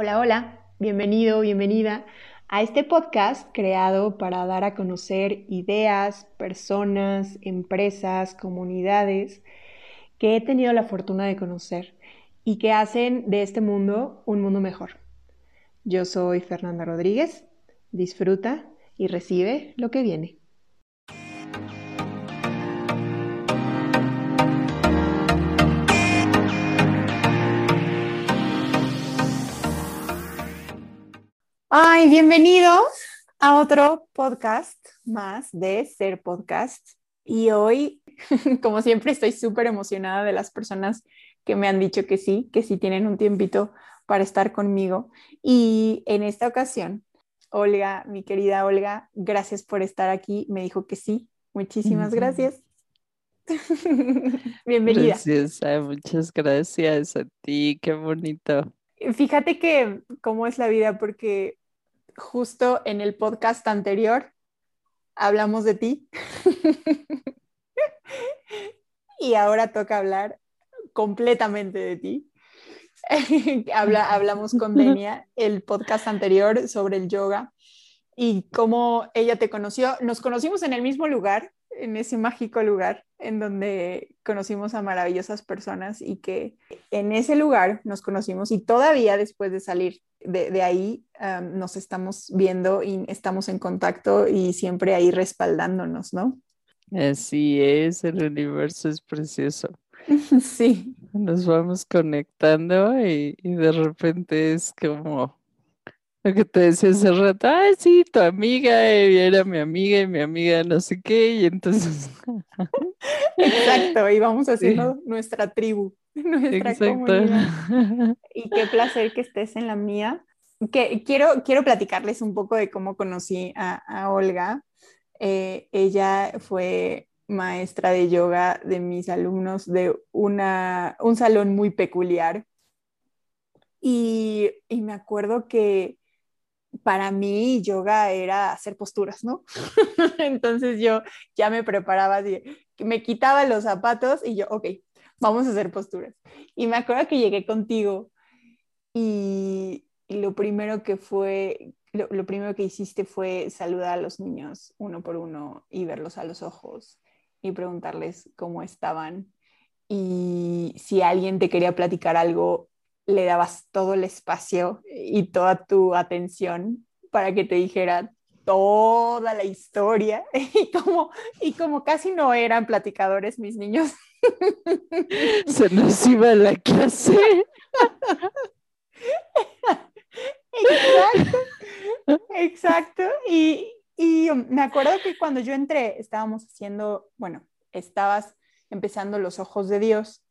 Hola, hola, bienvenido, bienvenida a este podcast creado para dar a conocer ideas, personas, empresas, comunidades que he tenido la fortuna de conocer y que hacen de este mundo un mundo mejor. Yo soy Fernanda Rodríguez, disfruta y recibe lo que viene. Ay, bienvenido a otro podcast más de Ser Podcast. Y hoy, como siempre, estoy súper emocionada de las personas que me han dicho que sí, que sí tienen un tiempito para estar conmigo. Y en esta ocasión, Olga, mi querida Olga, gracias por estar aquí. Me dijo que sí. Muchísimas gracias. Bienvenida. Gracias, muchas gracias a ti, qué bonito. Fíjate que cómo es la vida, porque justo en el podcast anterior hablamos de ti. y ahora toca hablar completamente de ti. hablamos con Denia el podcast anterior sobre el yoga y cómo ella te conoció. Nos conocimos en el mismo lugar, en ese mágico lugar en donde conocimos a maravillosas personas y que en ese lugar nos conocimos y todavía después de salir de, ahí nos estamos viendo y estamos en contacto y siempre ahí respaldándonos, ¿no? Así es, el universo es precioso. Sí. Nos vamos conectando y, y de repente es como lo que te decía hace rato, ah, sí, tu amiga era mi amiga y mi amiga no sé qué, y entonces... Exacto, y vamos haciendo nuestra tribu, nuestra comunidad. Y qué placer que estés en la mía. Que, quiero, quiero platicarles un poco de cómo conocí a, Olga. Eh, ella fue maestra de yoga de mis alumnos de una, un salón muy peculiar. Y, y me acuerdo que para mí yoga era hacer posturas, ¿no? Entonces yo ya me preparaba, me quitaba los zapatos y yo, ok, vamos a hacer posturas. Y me acuerdo que llegué contigo y, lo primero que fue, lo, lo, primero que hiciste fue saludar a los niños uno por uno y verlos a los ojos y preguntarles cómo estaban. Y si alguien te quería platicar algo, le dabas todo el espacio y toda tu atención para que te dijera toda la historia y como, y como casi no eran platicadores mis niños. Se nos iba la clase. Exacto, exacto. Y, y me acuerdo que cuando yo entré estábamos haciendo, bueno, estabas empezando los ojos de Dios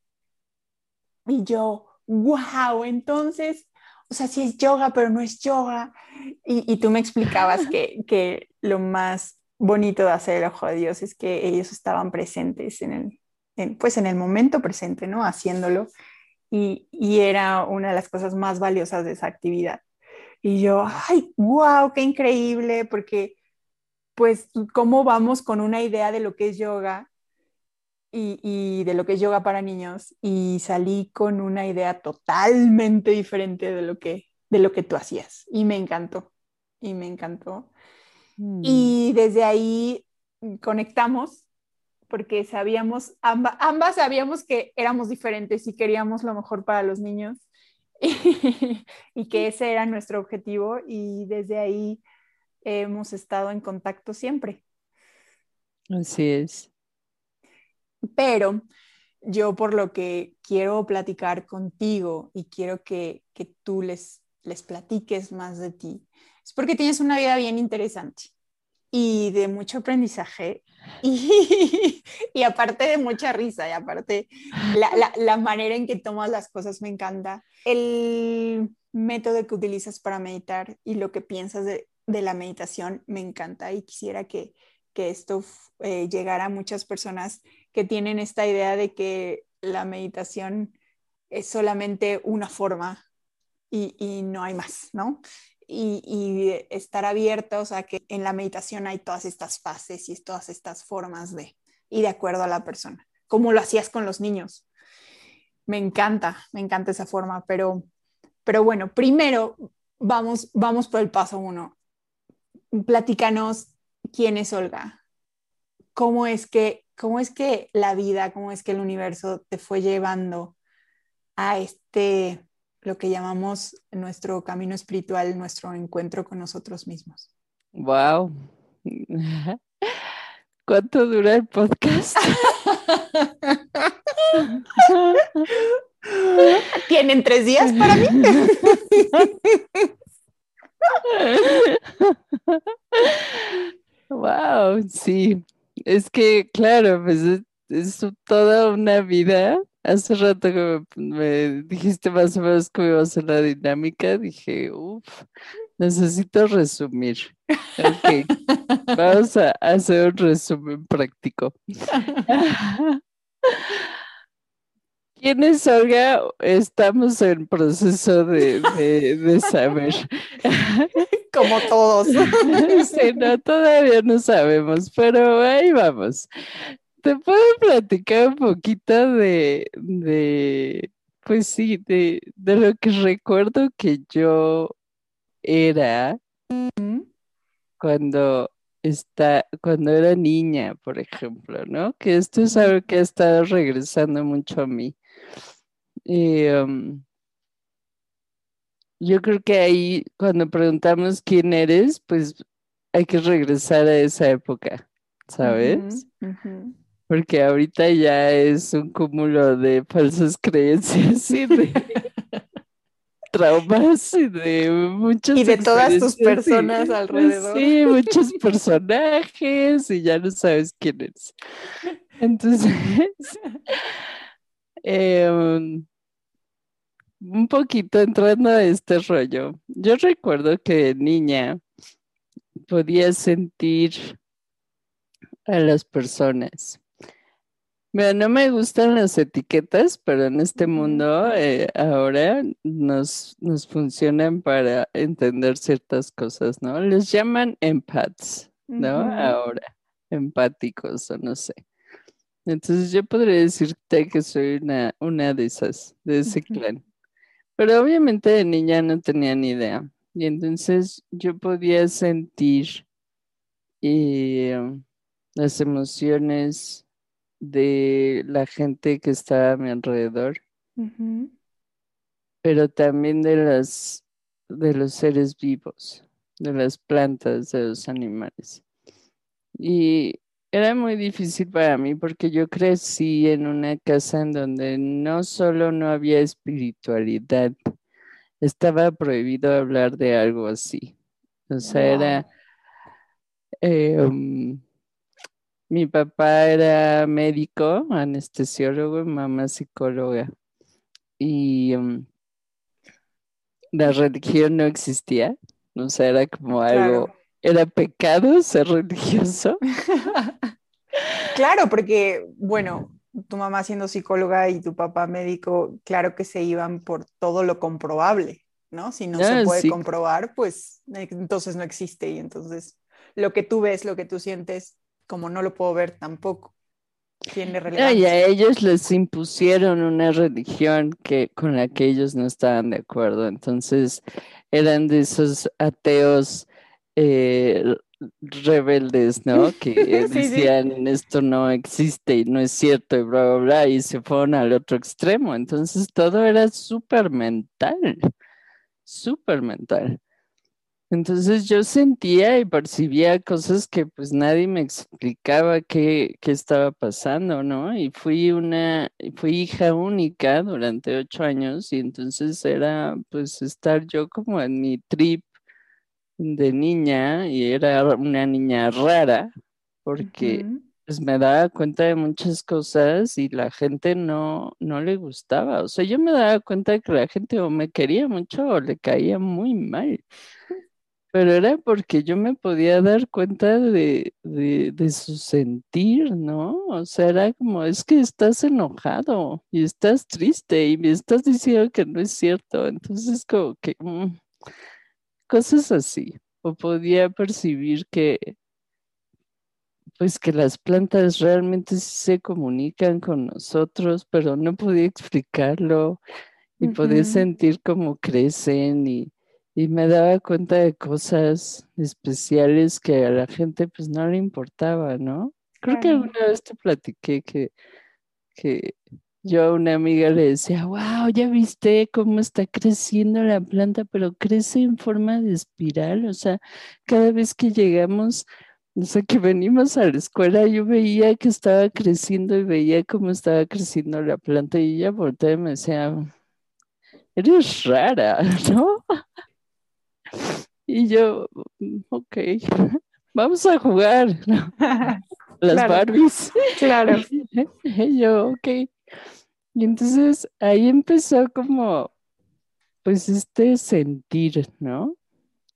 y yo, wow, entonces, o sea, sí es yoga, pero no es yoga. Y, tú me explicabas que, que, lo más bonito de hacer el ojo de Dios es que ellos estaban presentes en el, pues en el momento presente, ¿no? Haciéndolo. Y, y, era una de las cosas más valiosas de esa actividad. Y yo, ay, wow, qué increíble, porque pues cómo vamos con una idea de lo que es yoga y, de lo que es yoga para niños y salí con una idea totalmente diferente de lo que, de lo que tú hacías y me encantó, y me encantó. Mm. Y desde ahí conectamos porque sabíamos, ambas sabíamos que éramos diferentes y queríamos lo mejor para los niños y que ese era nuestro objetivo y desde ahí hemos estado en contacto siempre. Así es. Pero yo por lo que quiero platicar contigo y quiero que, tú les, les platiques más de ti, es porque tienes una vida bien interesante y de mucho aprendizaje y, y aparte de mucha risa y aparte la, la, manera en que tomas las cosas me encanta. El método que utilizas para meditar y lo que piensas de, de la meditación me encanta y quisiera que, que esto eh, llegara a muchas personas que tienen esta idea de que la meditación es solamente una forma y, no hay más, ¿no? Y, estar abiertos a que en la meditación hay todas estas fases y todas estas formas de, y de acuerdo a la persona, como lo hacías con los niños. Me encanta, me encanta esa forma, pero, Pero bueno, primero vamos, vamos por el paso uno. Platícanos quién es Olga. ¿Cómo es que, cómo es que la vida, cómo es que el universo te fue llevando a este, lo que llamamos nuestro camino espiritual, nuestro encuentro con nosotros mismos? Wow. ¿Cuánto dura el podcast? ¿Tienen tres días para mí? wow, sí. Es que, claro, pues es, toda una vida. Hace rato que me, dijiste más o menos cómo iba a ser la dinámica, dije, uff, necesito resumir. Ok, vamos a hacer un resumen práctico. ¿Quién es Olga? Estamos en proceso de, saber. Como todos. Sí, no, todavía no sabemos, pero ahí vamos. Te puedo platicar un poquito de, de pues sí, de, de lo que recuerdo que yo era cuando está, cuando era niña, por ejemplo, ¿no? Que esto es algo que ha estado regresando mucho a mí. Y, um, yo creo que ahí, cuando preguntamos quién eres, pues hay que regresar a esa época, ¿sabes? Porque ahorita ya es un cúmulo de falsas creencias y de traumas y de muchos. Y de todas tus personas alrededor. Sí, muchos personajes y ya no sabes quién eres. Entonces, Em, un poquito entrando a este rollo. Yo recuerdo que niña podía sentir a las personas. no me gustan las etiquetas, pero en este mundo eh, ahora nos, nos funcionan para entender ciertas cosas, ¿no? Les llaman empaths, ¿no? Ahora, empáticos o no sé. Entonces yo podría decirte que soy una, una de esas, de ese clan. Pero obviamente de niña no tenía ni idea. Y entonces yo podía sentir eh, las emociones de la gente que estaba a mi alrededor, pero también de las de los seres vivos, de las plantas, de los animales. Y era muy difícil para mí porque yo crecí en una casa en donde no solo no había espiritualidad, estaba prohibido hablar de algo así. O sea, era... Eh, um, mi papá era médico, anestesiólogo, mamá psicóloga. Y um, la religión no existía. O sea, era como algo ¿Era pecado ser religioso? claro, porque, bueno, tu mamá siendo psicóloga y tu papá médico, claro que se iban por todo lo comprobable, ¿no? Si no se ah, puede comprobar, pues entonces no existe y entonces lo que tú ves, lo que tú sientes, como no lo puedo ver tampoco. Tiene relevancia. y a ellos les impusieron una religión que, con la que ellos no estaban de acuerdo. Entonces eran de esos ateos eh, rebeldes, ¿no? Que decían esto no existe y no es cierto y bla, bla, bla, y se fueron al otro extremo. Entonces todo era súper mental, súper mental. Entonces yo sentía y percibía cosas que pues nadie me explicaba qué, qué estaba pasando, ¿no? Y fui una, fui hija única durante ocho años y entonces era pues estar yo como en mi trip de niña y era una niña rara porque pues, me daba cuenta de muchas cosas y la gente no, no le gustaba. O sea, yo me daba cuenta de que la gente o me quería mucho o le caía muy mal. Pero era porque yo me podía dar cuenta de, de, su sentir, ¿no? O sea, era como, es que estás enojado y estás triste y me estás diciendo que no es cierto. Entonces, como que... Mm, cosas así. O podía percibir que, pues que las plantas realmente se comunican con nosotros, pero no podía explicarlo. y podía Ujú. sentir cómo crecen y, y me daba cuenta de cosas especiales que a la gente pues no le importaba, ¿no? Creo que alguna vez te platiqué que, que yo a una amiga le decía, wow, ya viste cómo está creciendo la planta, pero crece en forma de espiral, o sea, cada vez que llegamos, o sea, que venimos a la escuela, yo veía que estaba creciendo y veía cómo estaba creciendo la planta y ella volteaba y me decía, eres rara, ¿no? Y yo, "Mm, ok, vamos a jugar, ¿no? Las Claro. Barbies. Claro. Y yo, ok. Y entonces ahí empezó como, pues este sentir, ¿no?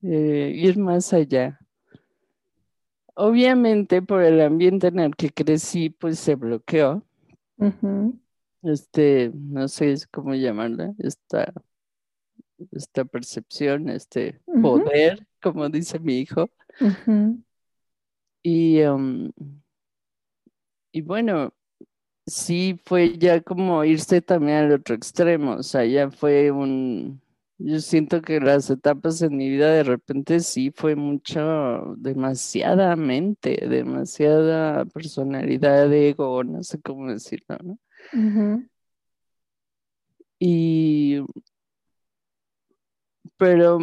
Eh, ir más allá. Obviamente por el ambiente en el que crecí, pues se bloqueó. Este, no sé cómo llamarla, esta, esta percepción, este poder, como dice mi hijo. Y, um, y bueno, sí fue ya como irse también al otro extremo, o sea, ya fue un, yo siento que las etapas en mi vida de repente sí fue mucho, demasiada mente, demasiada personalidad, ego, no sé cómo decirlo, ¿no? Y, pero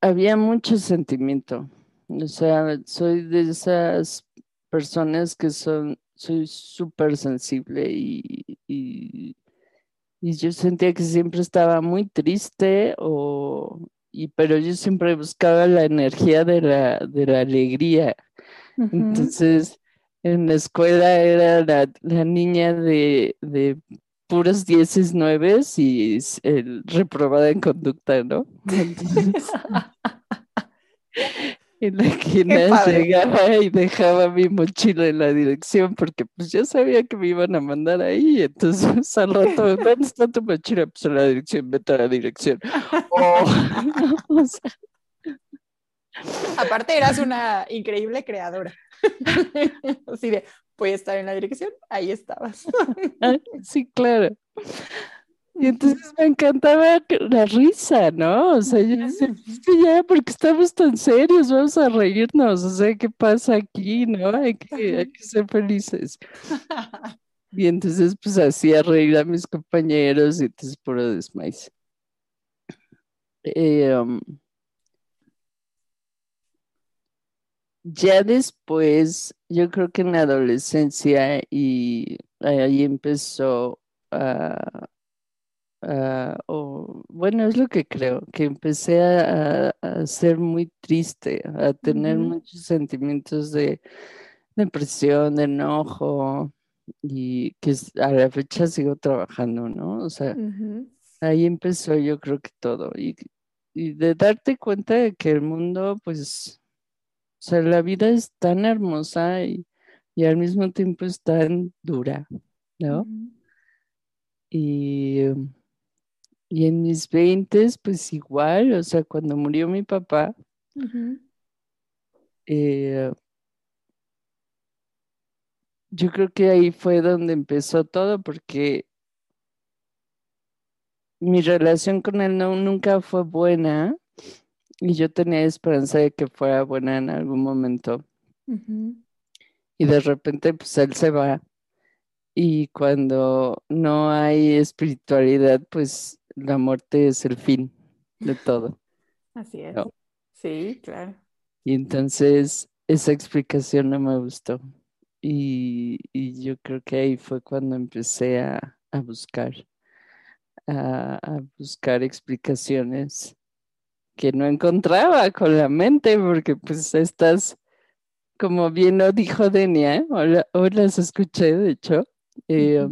había mucho sentimiento, o sea, soy de esas personas que son, soy súper sensible y, y, y yo sentía que siempre estaba muy triste o, y, pero yo siempre buscaba la energía de la, de la alegría. Entonces, en la escuela era la, la niña de, de puros dieces, nueves y el, reprobada en conducta, ¿no? Entonces, en la padre. llegaba y dejaba mi mochila en la dirección porque pues yo sabía que me iban a mandar ahí. Entonces al rato, ¿dónde está tu mochila? Pues en la dirección, vete a la dirección. Oh, o sea, Aparte eras una increíble creadora. Así de, voy a estar en la dirección, ahí estabas. ah, sí, claro. Y entonces me encantaba la risa, ¿no? O sea, yo decía, Ujú. "Es que ya, porque estamos tan serios? Vamos a reírnos. O sea, ¿qué pasa aquí, no? Hay que, hay que ser felices. Y entonces, pues, hacía reír a mis compañeros y entonces puro desmaíz. Eh, um, ya después, yo creo que en la adolescencia y ahí empezó a, a- o, bueno, es lo que creo, que empecé a, a ser muy triste, a tener muchos sentimientos de depresión, de enojo y que a la fecha sigo trabajando, ¿no? O sea, ahí empezó yo creo que todo y, y de darte cuenta de que el mundo, pues... O sea, la vida es tan hermosa y, y al mismo tiempo es tan dura, ¿no? Y, um, y en mis veintes, pues igual, o sea, cuando murió mi papá, eh, yo creo que ahí fue donde empezó todo, porque mi relación con él no, nunca fue buena y yo tenía esperanza de que fuera buena en algún momento. Y de repente, pues él se va. Y cuando no hay espiritualidad, pues la muerte es el fin de todo, Así es. ¿no? Sí, claro. Y entonces esa explicación no me gustó. Y, y yo creo que ahí fue cuando empecé a, a buscar, a, a buscar explicaciones que no encontraba con la mente, porque pues estás, como bien lo dijo Denia, hoy, la- hoy las escuché, de hecho, eh,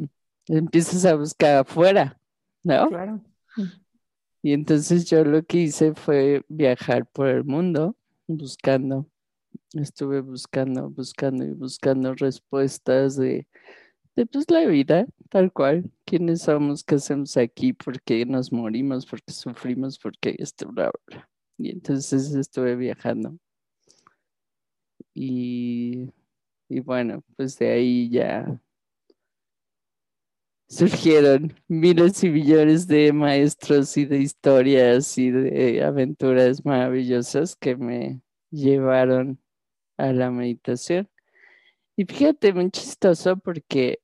empiezas a buscar afuera, ¿no? Claro. Y entonces yo lo que hice fue viajar por el mundo buscando, estuve buscando, buscando y buscando respuestas de, de pues la vida, tal cual, quiénes somos, qué hacemos aquí, por qué nos morimos, por qué sufrimos, por qué esto, bla, bla. Y entonces estuve viajando. Y, y bueno, pues de ahí ya surgieron miles y millones de maestros y de historias y de aventuras maravillosas que me llevaron a la meditación. Y fíjate, muy chistoso porque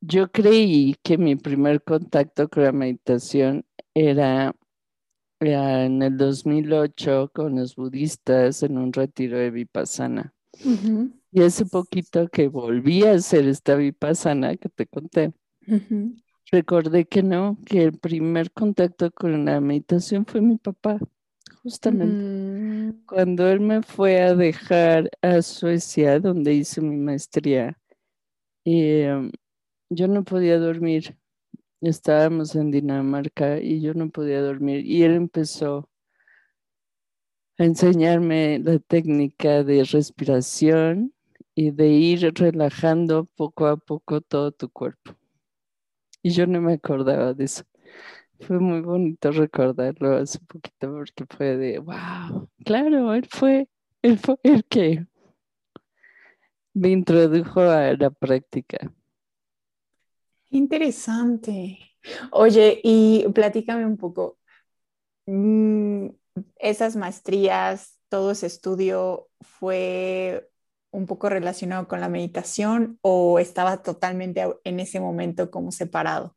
yo creí que mi primer contacto con la meditación era en el 2008 con los budistas en un retiro de Vipassana. Y hace poquito que volví a hacer esta Vipassana que te conté, recordé que no, que el primer contacto con la meditación fue mi papá, justamente. Mm. Cuando él me fue a dejar a Suecia, donde hice mi maestría, y, em, yo no podía dormir estábamos en Dinamarca y yo no podía dormir y él empezó a enseñarme la técnica de respiración y de ir relajando poco a poco todo tu cuerpo. Y yo no me acordaba de eso. Fue muy bonito recordarlo hace poquito porque fue de, wow, claro, él fue, él fue el que me introdujo a la práctica. Interesante. Oye, y platícame un poco, mm, esas maestrías, todo ese estudio fue un poco relacionado con la meditación o estaba totalmente en ese momento como separado?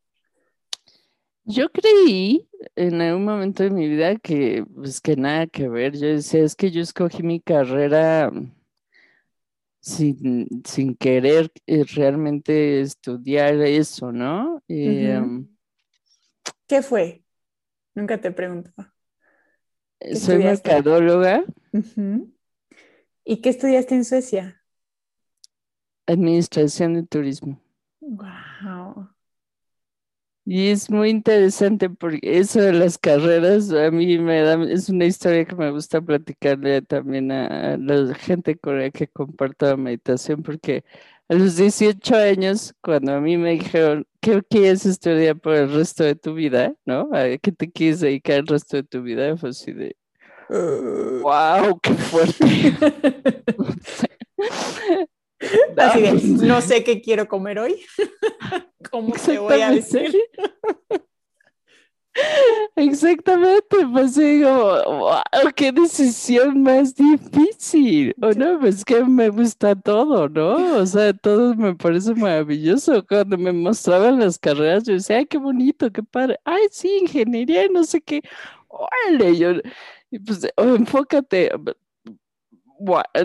Yo creí en algún momento de mi vida que, pues que nada que ver. Yo decía, es que yo escogí mi carrera sin, sin querer eh, realmente estudiar eso, ¿no? Em, ¿Qué fue? Nunca te pregunto. Soy mercadóloga. ¿Y qué estudiaste en Suecia? Administración de turismo. Wow. Y es muy interesante porque eso de las carreras a mí me da, es una historia que me gusta platicarle también a, la gente con la que comparto la meditación, porque a los 18 años, cuando a mí me dijeron, ¿qué quieres estudiar por el resto de tu vida? ¿No? ¿A qué te quieres dedicar el resto de tu vida? Fue así de, wow, qué fuerte. Así de, no sé qué quiero comer hoy. ¿Cómo te voy a decir? Exactamente, pues digo, wow, qué decisión más difícil. O no, pues que me gusta todo, ¿no? O sea, todo me parece maravilloso. Cuando me mostraban las carreras, yo decía, ay, qué bonito, qué padre. Ay, sí, ingeniería, no sé qué. Órale, yo, y pues, enfócate,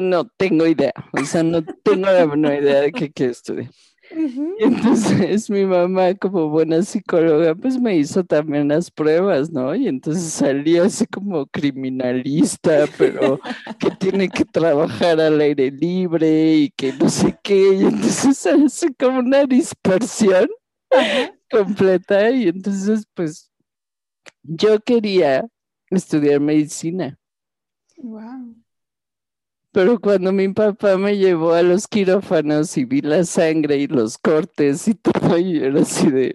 no tengo idea, o sea, no tengo la menor idea de qué quiero estudiar. entonces mi mamá, como buena psicóloga, pues me hizo también las pruebas, ¿no? Y entonces salió así como criminalista, pero que tiene que trabajar al aire libre y que no sé qué. Y entonces hace como una dispersión completa. Y entonces, pues, yo quería estudiar medicina. Wow. Pero cuando mi papá me llevó a los quirófanos y vi la sangre y los cortes y todo, y era así de,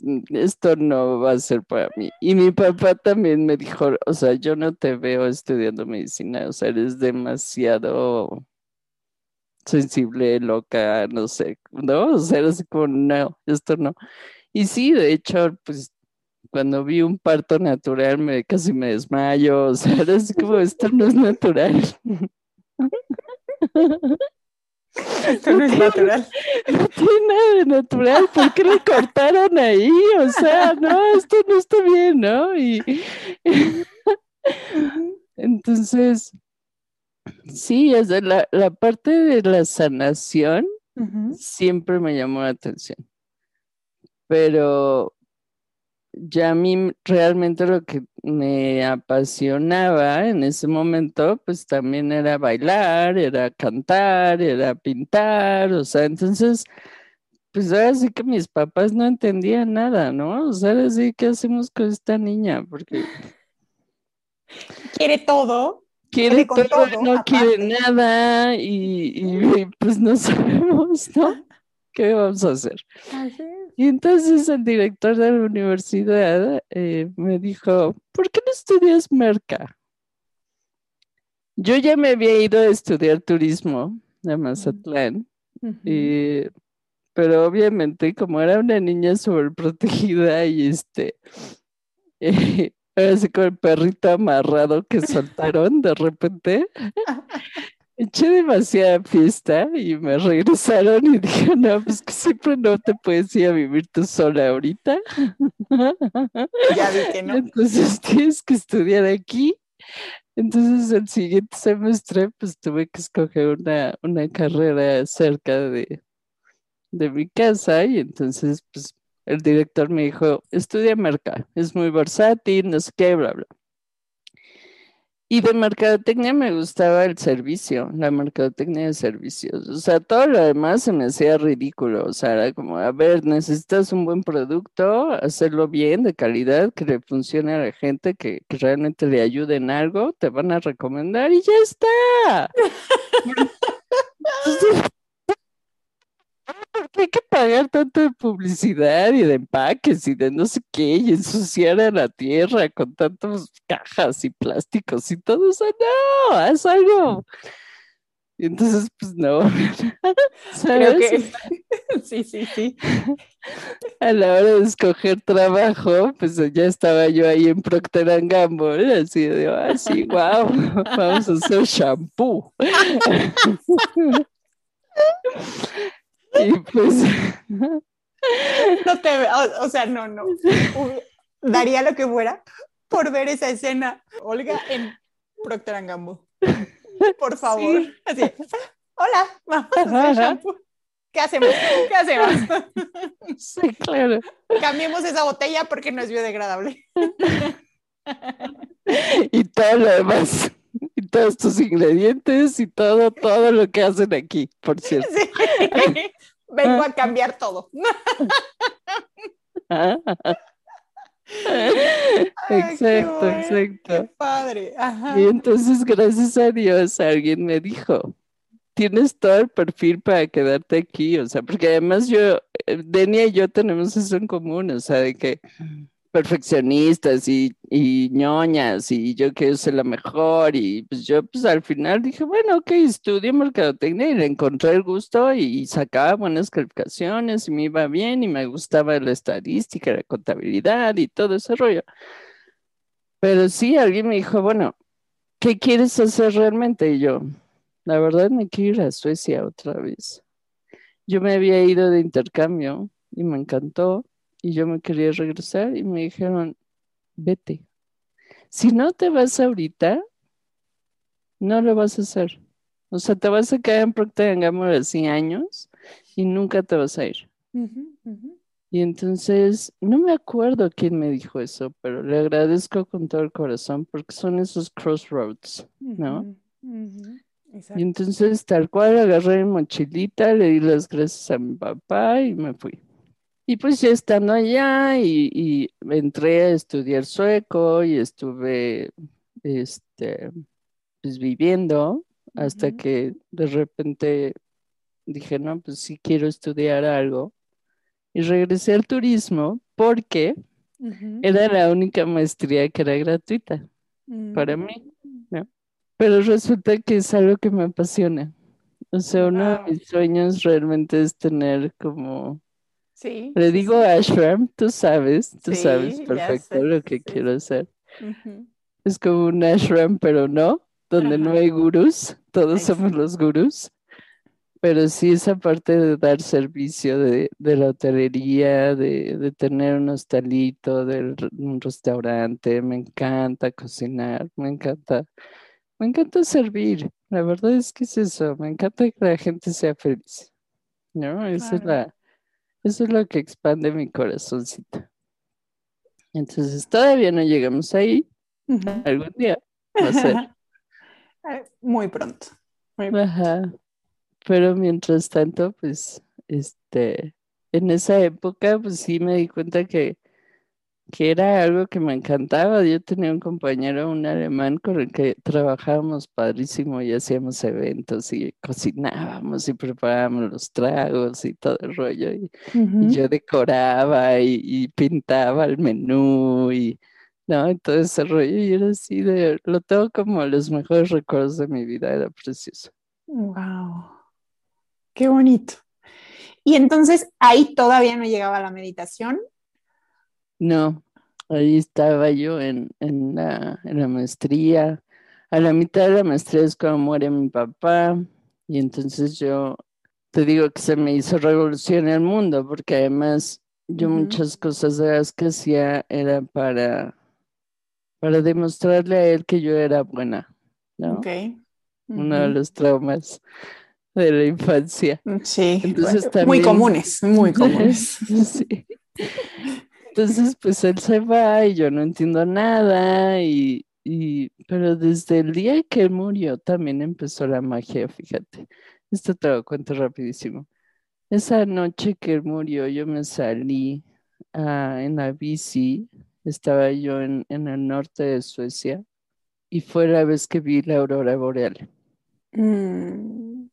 mm, esto no va a ser para mí. Y mi papá también me dijo, o sea, yo no te veo estudiando medicina, o sea, eres demasiado sensible, loca, no sé, ¿no? O sea, era así como, no, esto no. Y sí, de hecho, pues cuando vi un parto natural me casi me desmayo, o sea, así como, esto no es natural. Esto no es natural. No tiene nada de natural. ¿Por qué le cortaron ahí? O sea, no, esto no está bien, ¿no? Y entonces, sí, es la, la parte de la sanación siempre me llamó la atención. Pero ya a mí realmente lo que me apasionaba en ese momento, pues también era bailar, era cantar, era pintar, o sea, entonces, pues ahora sí que mis papás no entendían nada, ¿no? O sea, ahora sí, ¿qué hacemos con esta niña? Porque... Quiere todo. Quiere, todo, no quiere nada y, y, pues no sabemos, ¿no? ¿Qué vamos a hacer? Y entonces el director de la universidad eh, me dijo, ¿por qué no estudias merca? Yo ya me había ido a estudiar turismo a Mazatlán y pero obviamente como era una niña sobreprotegida y este, eh, así con el perrito amarrado que soltaron de repente, eché demasiada fiesta y me regresaron y dije, no, pues que siempre no te puedes ir a vivir tú sola ahorita. Ya vi que no. Entonces tienes que estudiar aquí. Entonces el siguiente semestre pues tuve que escoger una, una carrera cerca de, de mi casa y entonces pues el director me dijo, estudia merca, es muy versátil, no sé qué, bla, bla. Y de mercadotecnia me gustaba el servicio, la mercadotecnia de servicios. O sea, todo lo demás se me hacía ridículo. O sea, era como, a ver, necesitas un buen producto, hacerlo bien, de calidad, que le funcione a la gente, que, que realmente le ayude en algo, te van a recomendar y ya está. Entonces, ¿Por qué hay que pagar tanto de publicidad y de empaques y de no sé qué y ensuciar a la tierra con tantas cajas y plásticos y todo eso? No, haz algo. Y entonces, pues no. Creo ¿Sabes? que sí, sí, sí. A la hora de escoger trabajo, pues ya estaba yo ahí en Procter Gamble, así de, ah, sí, wow, vamos a hacer shampoo. Y pues, No te o, o sea, no, no. Daría lo que fuera por ver esa escena. Olga en Procter Gamble. Por favor. Sí. Así. Hola, vamos a hacer shampoo. ¿Qué hacemos? ¿Qué hacemos? sí, claro. Cambiemos esa botella porque no es biodegradable. Y todo lo demás, y todos tus ingredientes y todo, todo lo que hacen aquí, por cierto. Sí. Vengo a cambiar todo. Ay, qué Exacto, bueno, Qué exacto. padre. Ajá. Y entonces, gracias a Dios, alguien me dijo, tienes todo el perfil para quedarte aquí, o sea, porque además yo, eh, Denia y yo tenemos eso en común, o sea, de que perfeccionistas y, y ñoñas y yo quiero ser la mejor y pues yo pues al final dije, bueno, ok, estudio mercadotecnia y le encontré el gusto y sacaba buenas calificaciones y me iba bien y me gustaba la estadística, la contabilidad y todo ese rollo. Pero sí, alguien me dijo, bueno, ¿qué quieres hacer realmente? Y yo, la verdad me quiero ir a Suecia otra vez. Yo me había ido de intercambio y me encantó y yo me quería regresar y me dijeron, vete. Si no te vas ahorita, no lo vas a hacer. O sea, te vas a quedar en Procter Gamble así años y nunca te vas a ir. Y entonces, no me acuerdo quién me dijo eso, pero le agradezco con todo el corazón porque son esos crossroads, ¿no? Y entonces, tal cual, agarré mi mochilita, le di las gracias a mi papá y me fui. Y pues ya estando allá y, y entré a estudiar sueco y estuve, este, pues viviendo hasta que de repente dije, no, pues sí quiero estudiar algo. Y regresé al turismo porque era la única maestría que era gratuita para mí, ¿no? Pero resulta que es algo que me apasiona. O sea, uno de mis sueños realmente es tener como, Sí, le digo sí. ashram, tú sabes, tú sabes Sí, perfecto sé, lo que sí, quiero hacer. Es como un ashram, pero no, donde no hay gurús, todos somos los gurús. Pero sí esa parte de dar servicio de, de la hotelería, de, de tener un hostalito, de un restaurante, me encanta cocinar, me encanta, me encanta servir. La verdad es que es eso, me encanta que la gente sea feliz, ¿no? Esa es la, eso es lo que expande mi corazoncito. Entonces todavía no llegamos ahí, algún día va a ser. Muy pronto. Muy pronto. Ajá. Pero mientras tanto, pues, este, en esa época, pues sí me di cuenta que, que era algo que me encantaba. Yo tenía un compañero, un alemán, con el que trabajábamos padrísimo y hacíamos eventos y cocinábamos y preparábamos los tragos y todo el rollo. Y, y Ujú. yo decoraba y, y pintaba el menú y, no, y todo ese rollo. Y era así de, lo tengo como los mejores recuerdos de mi vida, era precioso. Wow. Qué bonito. Y entonces ahí todavía no llegaba la meditación. No, ahí estaba yo en, en, la, en la maestría. A la mitad de la maestría es cuando muere mi papá. Y entonces yo te digo que se me hizo revolución en el mundo, porque además yo muchas cosas de las que hacía era para, para demostrarle a él que yo era buena, ¿no? Ok. Uno de los traumas de la infancia. Sí, Entonces muy también- comunes, muy comunes. Sí. Entonces, pues él se va y yo no entiendo nada, y, y- pero desde el día que él murió también empezó la magia, fíjate. Esto te lo cuento rapidísimo. Esa noche que él murió, yo me salí ah, en la bici, estaba yo en, el norte de Suecia, y fue la vez que vi la aurora boreal. Mm,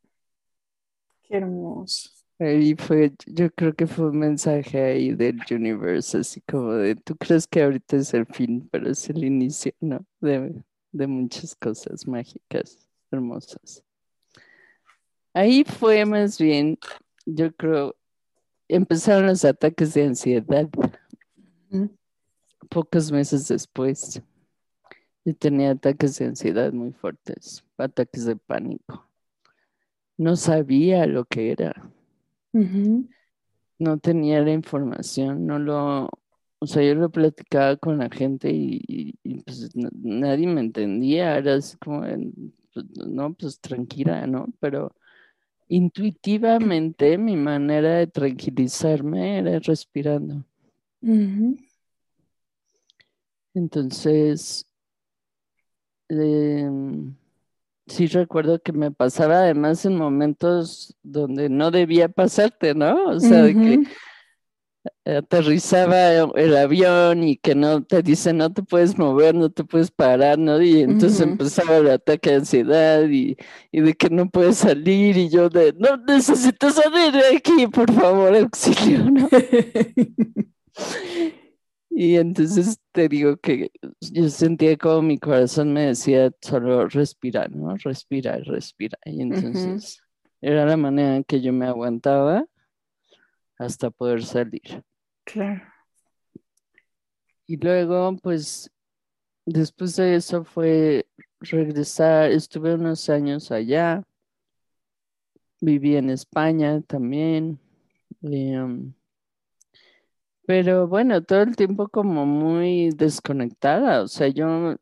qué hermoso. Ahí fue, yo creo que fue un mensaje ahí del universo, así como de, tú crees que ahorita es el fin, pero es el inicio, ¿no? De, de muchas cosas mágicas, hermosas. Ahí fue más bien, yo creo, empezaron los ataques de ansiedad Mm. pocos meses después. Yo tenía ataques de ansiedad muy fuertes, ataques de pánico. No sabía lo que era. No tenía la información, no lo, o sea, yo lo platicaba con la gente y, y- y, pues nadie me entendía, era así como, pues, no, pues tranquila, ¿no? Pero intuitivamente mi manera de tranquilizarme era respirando. Entonces, em, sí recuerdo que me pasaba además en momentos donde no debía pasarte, ¿no? O sea, de que Ujú. aterrizaba el avión y que no te dicen no te puedes mover, no te puedes parar, ¿no? Y entonces empezaba el ataque de ansiedad y, y de que no puedes salir y yo de no necesito salir de aquí, por favor, auxilio, ¿no? Y entonces te digo que yo sentía como mi corazón me decía solo respira, ¿no? Respira, respira. Y entonces era la manera en que yo me aguantaba hasta poder salir. Claro. Y luego, pues, después de eso fue regresar, estuve unos años allá, viví en España también, em, pero bueno, todo el tiempo como muy desconectada, o sea, yo,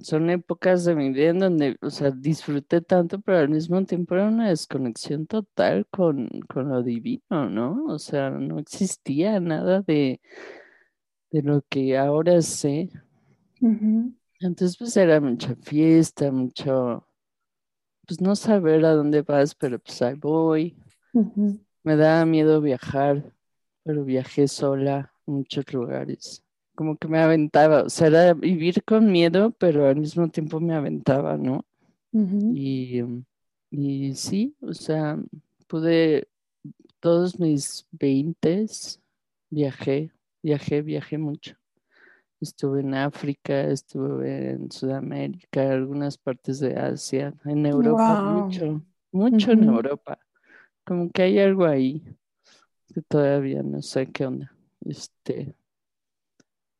son épocas de mi vida en donde, o sea, disfruté tanto, pero al mismo tiempo era una desconexión total con, con lo divino, ¿no? O sea, no existía nada de, de lo que ahora sé. Ujú. Entonces, pues era mucha fiesta, mucho, pues no saber a dónde vas, pero pues ahí voy. Me daba miedo viajar, pero viajé sola a muchos lugares. Como que me aventaba, o sea, era vivir con miedo, pero al mismo tiempo me aventaba, ¿no? Y, y sí, o sea, pude, todos mis veintes viajé, viajé, viajé mucho. Estuve en África, estuve en Sudamérica, algunas partes de Asia, en Europa, mucho, mucho en. Europa. Como que hay algo ahí que todavía no sé qué onda. Este,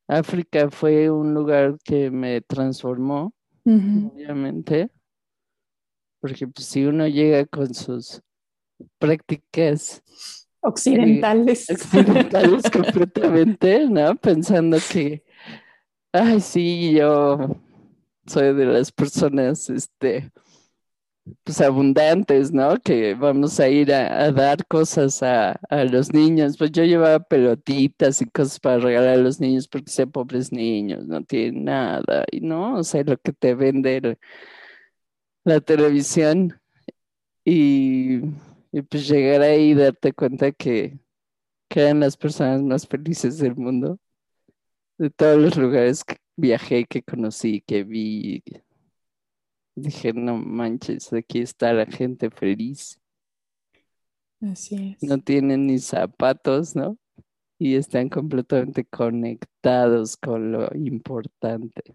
África fue un lugar que me transformó, obviamente, porque pues, si uno llega con sus prácticas Occidentales. occidentales completamente, ¿no? Pensando que, ay, sí, yo soy de las personas, este, pues abundantes, ¿no? Que vamos a ir a, dar cosas a, a los niños. Pues yo llevaba pelotitas y cosas para regalar a los niños porque sé pobres niños, no tienen nada. Y no, o sea, lo que te vende la televisión. Y, y pues llegar ahí y darte cuenta que, que eran las personas más felices del mundo. De todos los lugares que viajé, que conocí, que vi. Dije, no manches, aquí está la gente feliz. Así es. No tienen ni zapatos, ¿no? Y están completamente conectados con lo importante.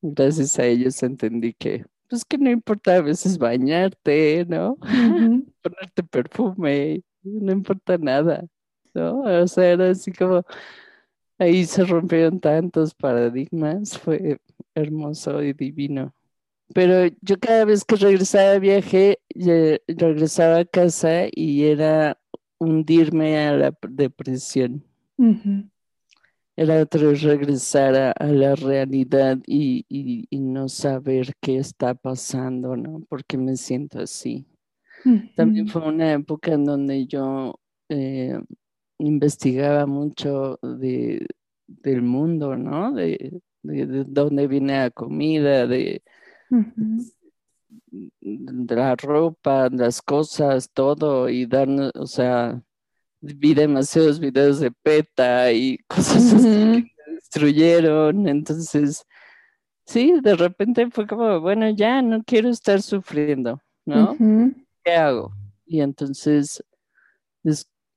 Gracias a ellos entendí que, pues que no importa a veces bañarte, ¿no? Ponerte perfume, no importa nada, ¿no? O sea, era así como, ahí se rompieron tantos paradigmas, fue hermoso y divino. Pero yo cada vez que regresaba de viaje, regresaba a casa y era hundirme a la depresión. Era otro regresar a, la realidad y, no saber qué está pasando, ¿no? Porque me siento así. También fue una época en donde yo eh, investigaba mucho de, del mundo, ¿no? De, de, dónde viene la comida, de, de la ropa, las cosas, todo, y dar, o sea, vi demasiados videos de PETA y cosas así que destruyeron. Entonces, sí, de repente fue como, bueno, ya no quiero estar sufriendo, ¿no? ¿Qué hago? Y entonces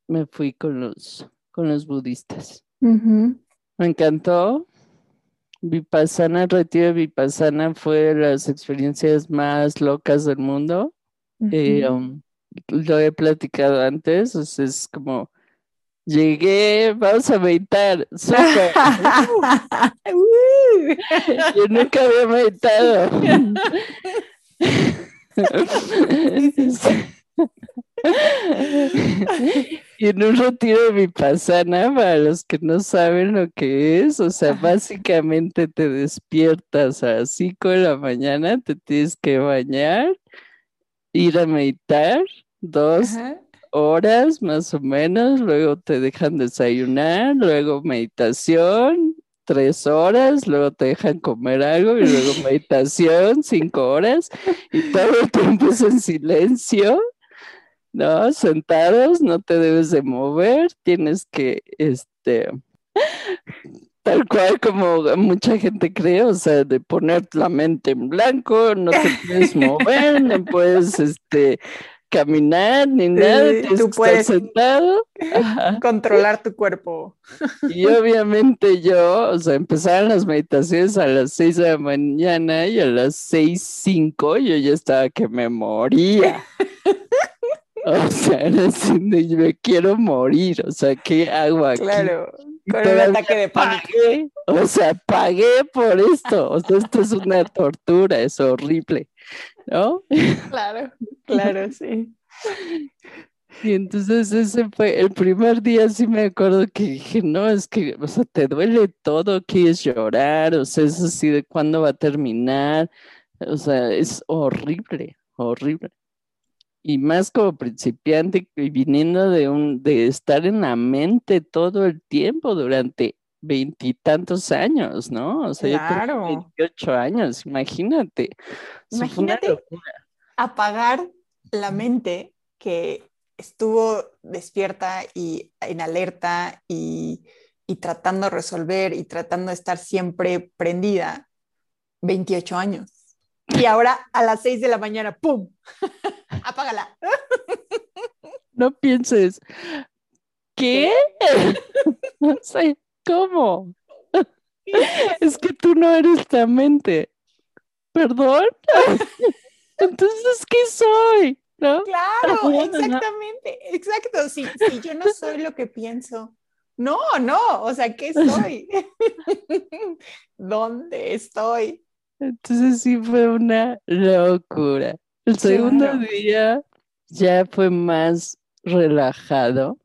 me fui con los, con los budistas. Me encantó. Vipassana, el retiro de Vipassana fue de las experiencias más locas del mundo. Eh, um, lo he platicado antes, es como, llegué, vamos a meditar, súper. Yo nunca había meditado. y en un retiro de vipassana, para los que no saben lo que es, o sea, básicamente te despiertas a las 5 de la mañana, te tienes que bañar, ir a meditar, dos horas más o menos, luego te dejan desayunar, luego meditación, tres horas, luego te dejan comer algo y luego meditación, cinco horas, y todo el tiempo es en silencio, ¿no? Sentados, no te debes de mover, tienes que, este, tal cual como mucha gente cree, o sea, de poner la mente en blanco, no te puedes mover, no puedes, este, caminar ni nada, tú puedes sentado. controlar tu cuerpo. Y obviamente yo, o sea, empezaron las meditaciones a las 6 de la mañana y a las 6, 5 yo ya estaba que me moría. O sea, era así me quiero morir, o sea, ¿qué hago aquí? Claro, con un ataque de pánico. o sea, pagué por esto, o sea, esto es una tortura, es horrible. ¿no? Claro, claro, sí. Y entonces ese fue el primer día, sí me acuerdo que dije, no, es que, o sea, te duele todo, quieres llorar, o sea, es así de cuándo va a terminar, o sea, es horrible, horrible. Y más como principiante y viniendo de un, de estar en la mente todo el tiempo durante veintitantos años, ¿no? O sea, yo tengo 28 años, imagínate. Imagínate apagar la mente que estuvo despierta y en alerta y, tratando de resolver y tratando de estar siempre prendida 28 años. Y ahora a las 6 de la mañana, ¡pum! Apágala. No pienses, ¿qué? sí. ¿Cómo? es que tú no eres la mente. ¿Perdón? Entonces, ¿qué soy? ¿No? Claro, exactamente, exacto. Si, si yo no soy lo que pienso, no, no, o sea, ¿qué soy? ¿Dónde estoy? Entonces sí fue una locura. El segundo día ya fue más relajado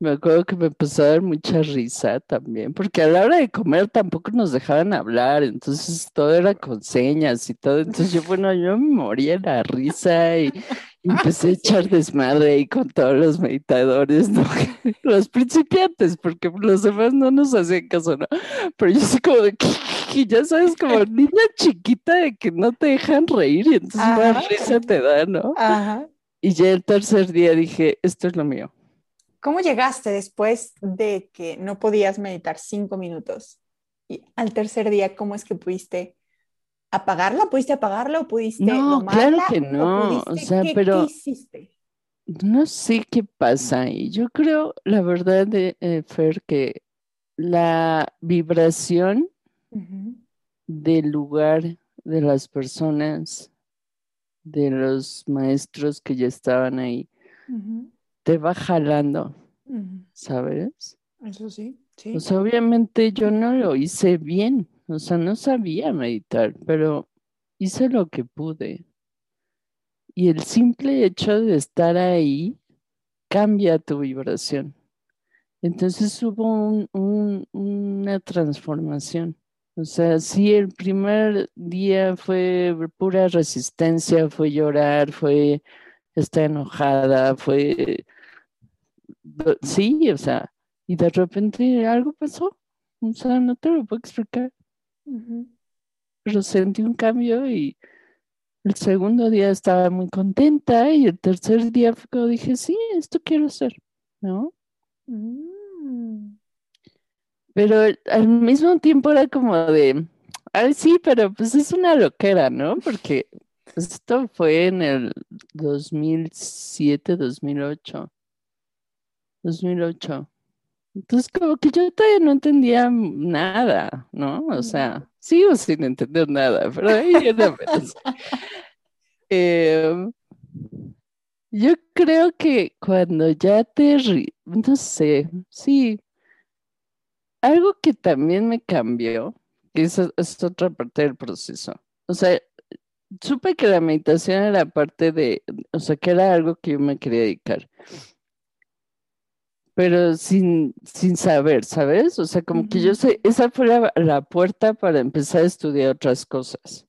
me acuerdo que me empezó a dar mucha risa también, porque a la hora de comer tampoco nos dejaban hablar, entonces todo era con señas y todo. Entonces yo, bueno, yo me moría la risa y, empecé a echar desmadre ahí con todos los meditadores, ¿no? los principiantes, porque los demás no nos hacían caso, ¿no? Pero yo sí como de que, ya sabes, como niña chiquita de que no te dejan reír y entonces más risa te da, ¿no? Y ya el tercer día dije, esto es lo mío ¿Cómo llegaste después de que no podías meditar cinco minutos? Y al tercer día, ¿cómo es que pudiste apagarla? ¿Pudiste apagarla o pudiste No, claro que no. O, sea, pero... hiciste? No sé qué pasa. Y yo creo, la verdad, de, eh, Fer, que la vibración del lugar, de las personas, de los maestros que ya estaban ahí, te va jalando. ¿sabes? Eso sí, sí. Sea, obviamente yo no lo hice bien, o sea, no sabía meditar, pero hice lo que pude. Y el simple hecho de estar ahí cambia tu vibración. Entonces hubo un- un- una transformación. O sea, sí, el primer día fue pura resistencia, fue llorar, fue estar enojada, fue... Sí, o sea, y de repente algo pasó. O sea, no te lo puedo explicar, Pero sentí un cambio y el segundo día estaba muy contenta y el tercer día dije, sí, esto quiero hacer, ¿no? Mm. Pero al mismo tiempo era como de, ay, sí, pero pues es una loquera, ¿no? Porque esto fue en el 2007, 2008. 2008. Entonces, como que yo todavía no entendía nada, ¿no? O sea, sigo sin entender nada, pero ahí era menos. Em, yo creo que cuando ya te, no sé, sí, algo que también me cambió, que eso es otra parte del proceso. O sea, supe que la meditación era parte de, o sea, que era algo que yo me quería dedicar, pero sin, sin saber, ¿sabes? O sea, como que yo sé, esa fue la, la puerta para empezar a estudiar otras cosas.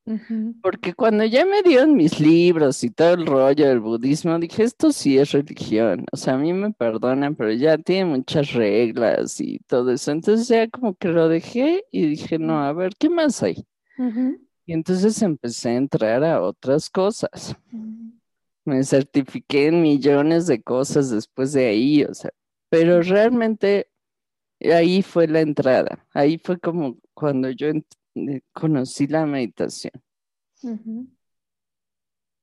Porque cuando ya me dieron mis libros y todo el rollo del budismo, dije, esto sí es religión. O sea, a mí me perdonan, pero ya tiene muchas reglas y todo eso. Entonces ya como que lo dejé y dije, no, a ver, ¿qué más hay? Y entonces empecé a entrar a otras cosas. Ujú. Me certifiqué en millones de cosas después de ahí, o sea, pero realmente ahí fue la entrada. Ahí fue como cuando yo eh, conocí la meditación.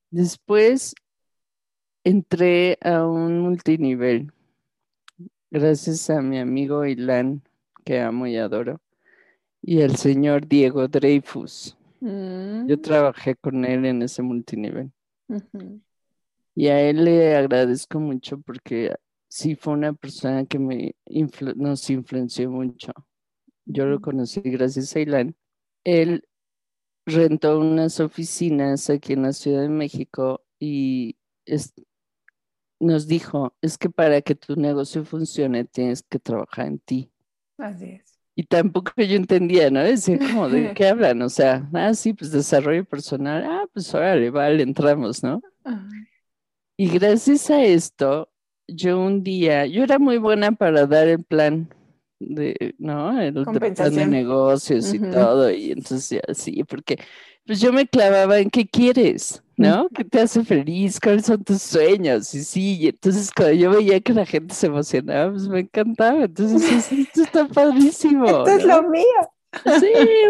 Después entré a un multinivel gracias a mi amigo Ilan, que amo y adoro, y al señor Diego Dreyfus. Yo Mm. trabajé con él en ese multinivel y a él le agradezco mucho porque sí fue una persona que me influ- nos influenció mucho. Yo lo conocí gracias a Ilan. Él rentó unas oficinas aquí en la Ciudad de México y es- nos dijo, es que para que tu negocio funcione tienes que trabajar en ti. Así es. Y tampoco yo entendía, ¿no? Decía como, ¿de qué hablan? O sea, ah, sí, pues desarrollo personal, ah, pues órale, vale, entramos, ¿no? Ajá. Y gracias a esto, yo un día, yo era muy buena para dar el plan de, ¿no? El plan de negocios y Ujú. todo, y entonces ya sí, porque pues yo me clavaba en qué quieres, ¿no? ¿Qué te hace feliz? ¿Cuáles son tus sueños? Y sí, y entonces cuando yo veía que la gente se emocionaba, pues me encantaba, entonces es- esto está padrísimo, Esto es ¿no? lo mío. Sí,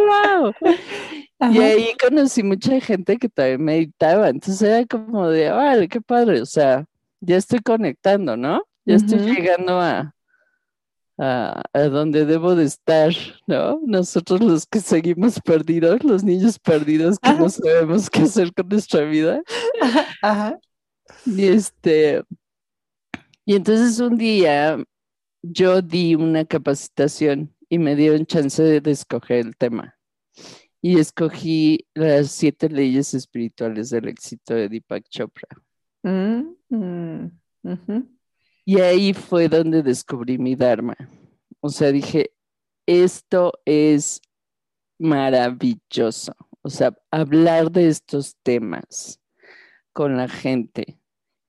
wow. Y Ajá. ahí conocí mucha gente que también meditaba, entonces era como de, vale, qué padre, o sea, ya estoy conectando, ¿no? Ya estoy llegando a, a, a donde debo de estar, ¿no? Nosotros los que seguimos perdidos, los niños perdidos que no sabemos qué hacer con nuestra vida. Ajá. Y este, y entonces un día yo di una capacitación y me dieron chance de, de escoger el tema. Y escogí las siete leyes espirituales del éxito de Deepak Chopra. Mm, mm. Y ahí fue donde descubrí mi Dharma. O sea, dije, esto es maravilloso. O sea, hablar de estos temas con la gente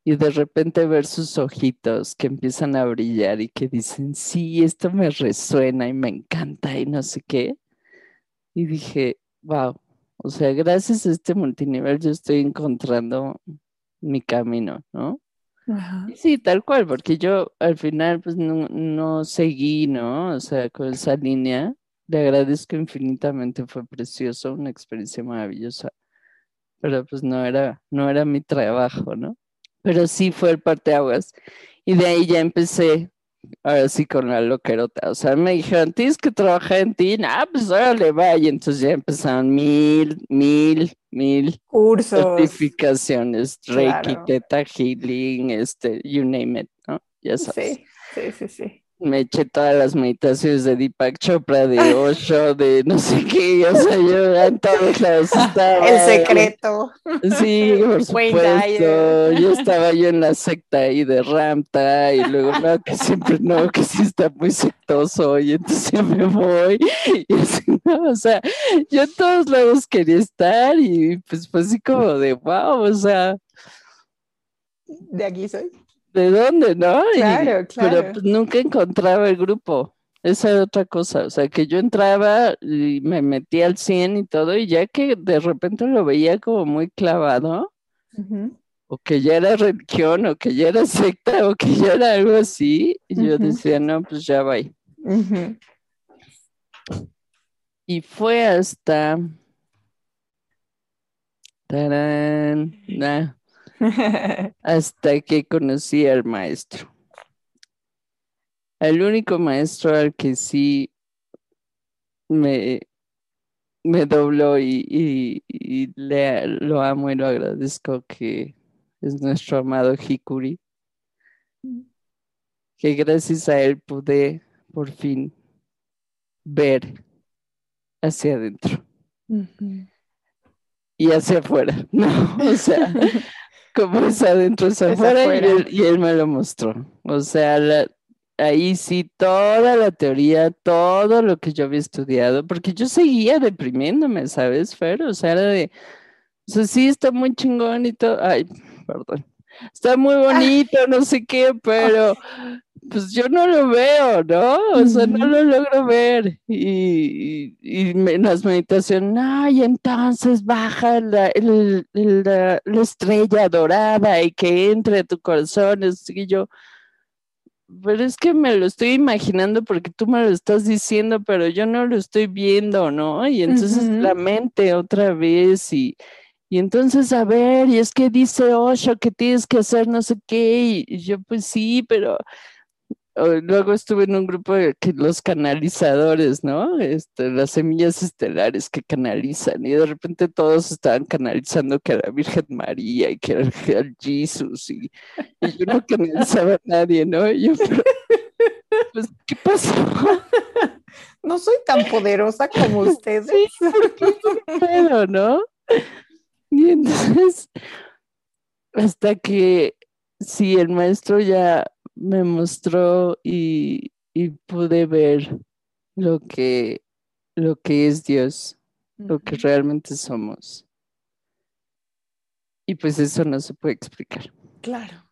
y de repente ver sus ojitos que empiezan a brillar y que dicen, sí, esto me resuena y me encanta y no sé qué. Y dije, wow, o sea, gracias a este multinivel yo estoy encontrando mi camino, ¿no? Ajá. Sí, tal cual, porque yo al final pues no, no seguí, ¿no? O sea, con esa línea. Le agradezco infinitamente, fue precioso, una experiencia maravillosa, pero pues no era, no era mi trabajo, ¿no? Pero sí fue el parteaguas. Y de ahí ya empecé, ahora sí con la loquerota. O sea, me dijeron, tienes que trabajar en ti. Ah, pues órale, va. Y entonces ya empezaron mil, mil, mil Cursos. certificaciones, Reiki, Claro. Theta Healing, este, you name it, ¿no? ya sabes. Sí, sí, sí, sí. Me eché todas las meditaciones de Deepak Chopra, de Osho, de no sé qué, o sea, yo en todos lados estaba. El secreto. Sí, por supuesto. Yo estaba yo en la secta ahí de Ramta y luego no, que siempre no, que sí está muy sectoso y entonces ya me voy. Y así, no, o sea, yo en todos lados quería estar y pues fue así como de wow, o sea, De aquí soy. ¿De dónde, no? Y- Claro, claro. Pero pues, nunca encontraba el grupo. Esa era otra cosa, o sea, que yo entraba y me metía al 100 y todo, y ya que de repente lo veía como muy clavado, o que ya era religión, o que ya era secta, o que ya era algo así, y yo decía, no, pues ya va. Y fue hasta... tarán, nah, hasta que conocí al maestro. El único maestro al que sí me, me dobló y, y- y le, lo amo y lo agradezco que es nuestro amado Hikuri, que gracias a él pude por fin ver hacia adentro y hacia afuera, ¿no? O sea, como es adentro es Es afuera, y afuera. él, y él me lo mostró. O sea, la- ahí sí toda la teoría, todo lo que yo había estudiado, porque yo seguía deprimiéndome, ¿sabes, Fer? O sea, era de, o sea, sí está muy chingón y todo, ay, perdón, está muy bonito, no sé qué, pero pues yo no lo veo, ¿no? O sea, no lo logro ver. Y, y, y me- las meditaciones, no, y entonces baja la, el- el- la, la estrella dorada y que entre a tu corazón. Y yo, pero es que me lo estoy imaginando porque tú me lo estás diciendo, pero yo no lo estoy viendo, ¿no? Y entonces Ujú. la mente otra vez y, y entonces, a ver, y es que dice Osho que tienes que hacer no sé qué, y, yo pues sí, pero luego estuve en un grupo de que los canalizadores, ¿no? Este, las semillas estelares que canalizan, y de repente todos estaban canalizando que era Virgen María y que era el, Jesús, y, y yo no canalizaba a nadie, ¿no? Y yo, pero, pues, ¿qué pasó? No soy tan poderosa como ustedes. pedo, ¿no? Y entonces, hasta que sí, el maestro ya me mostró y, y pude ver lo que, lo que es Dios, lo que realmente somos. Y pues eso no se puede explicar. Claro.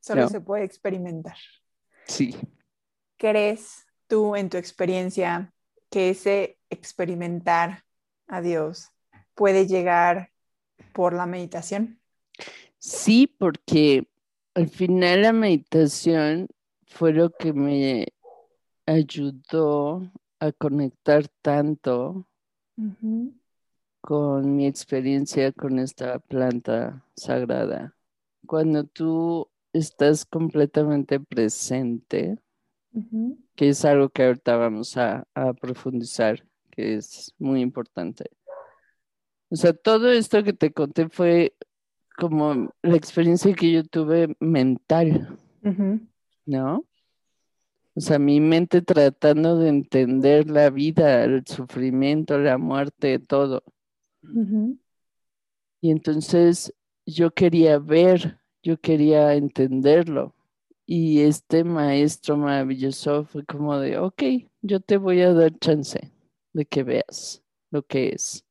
Solo No. se puede experimentar. Sí, ¿Crees tú en tu experiencia que ese experimentar a Dios puede llegar por la meditación? sí, porque al final la meditación fue lo que me ayudó a conectar tanto con mi experiencia con esta planta sagrada. Cuando tú estás completamente presente, que es algo que ahorita vamos a, a profundizar, que es muy importante. O sea, todo esto que te conté fue como la experiencia que yo tuve mental. ¿no? O sea, mi mente tratando de entender la vida, el sufrimiento, la muerte, todo. Y entonces yo quería ver, yo quería entenderlo. Y este maestro maravilloso fue como de, ok, yo te voy a dar chance de que veas lo que es,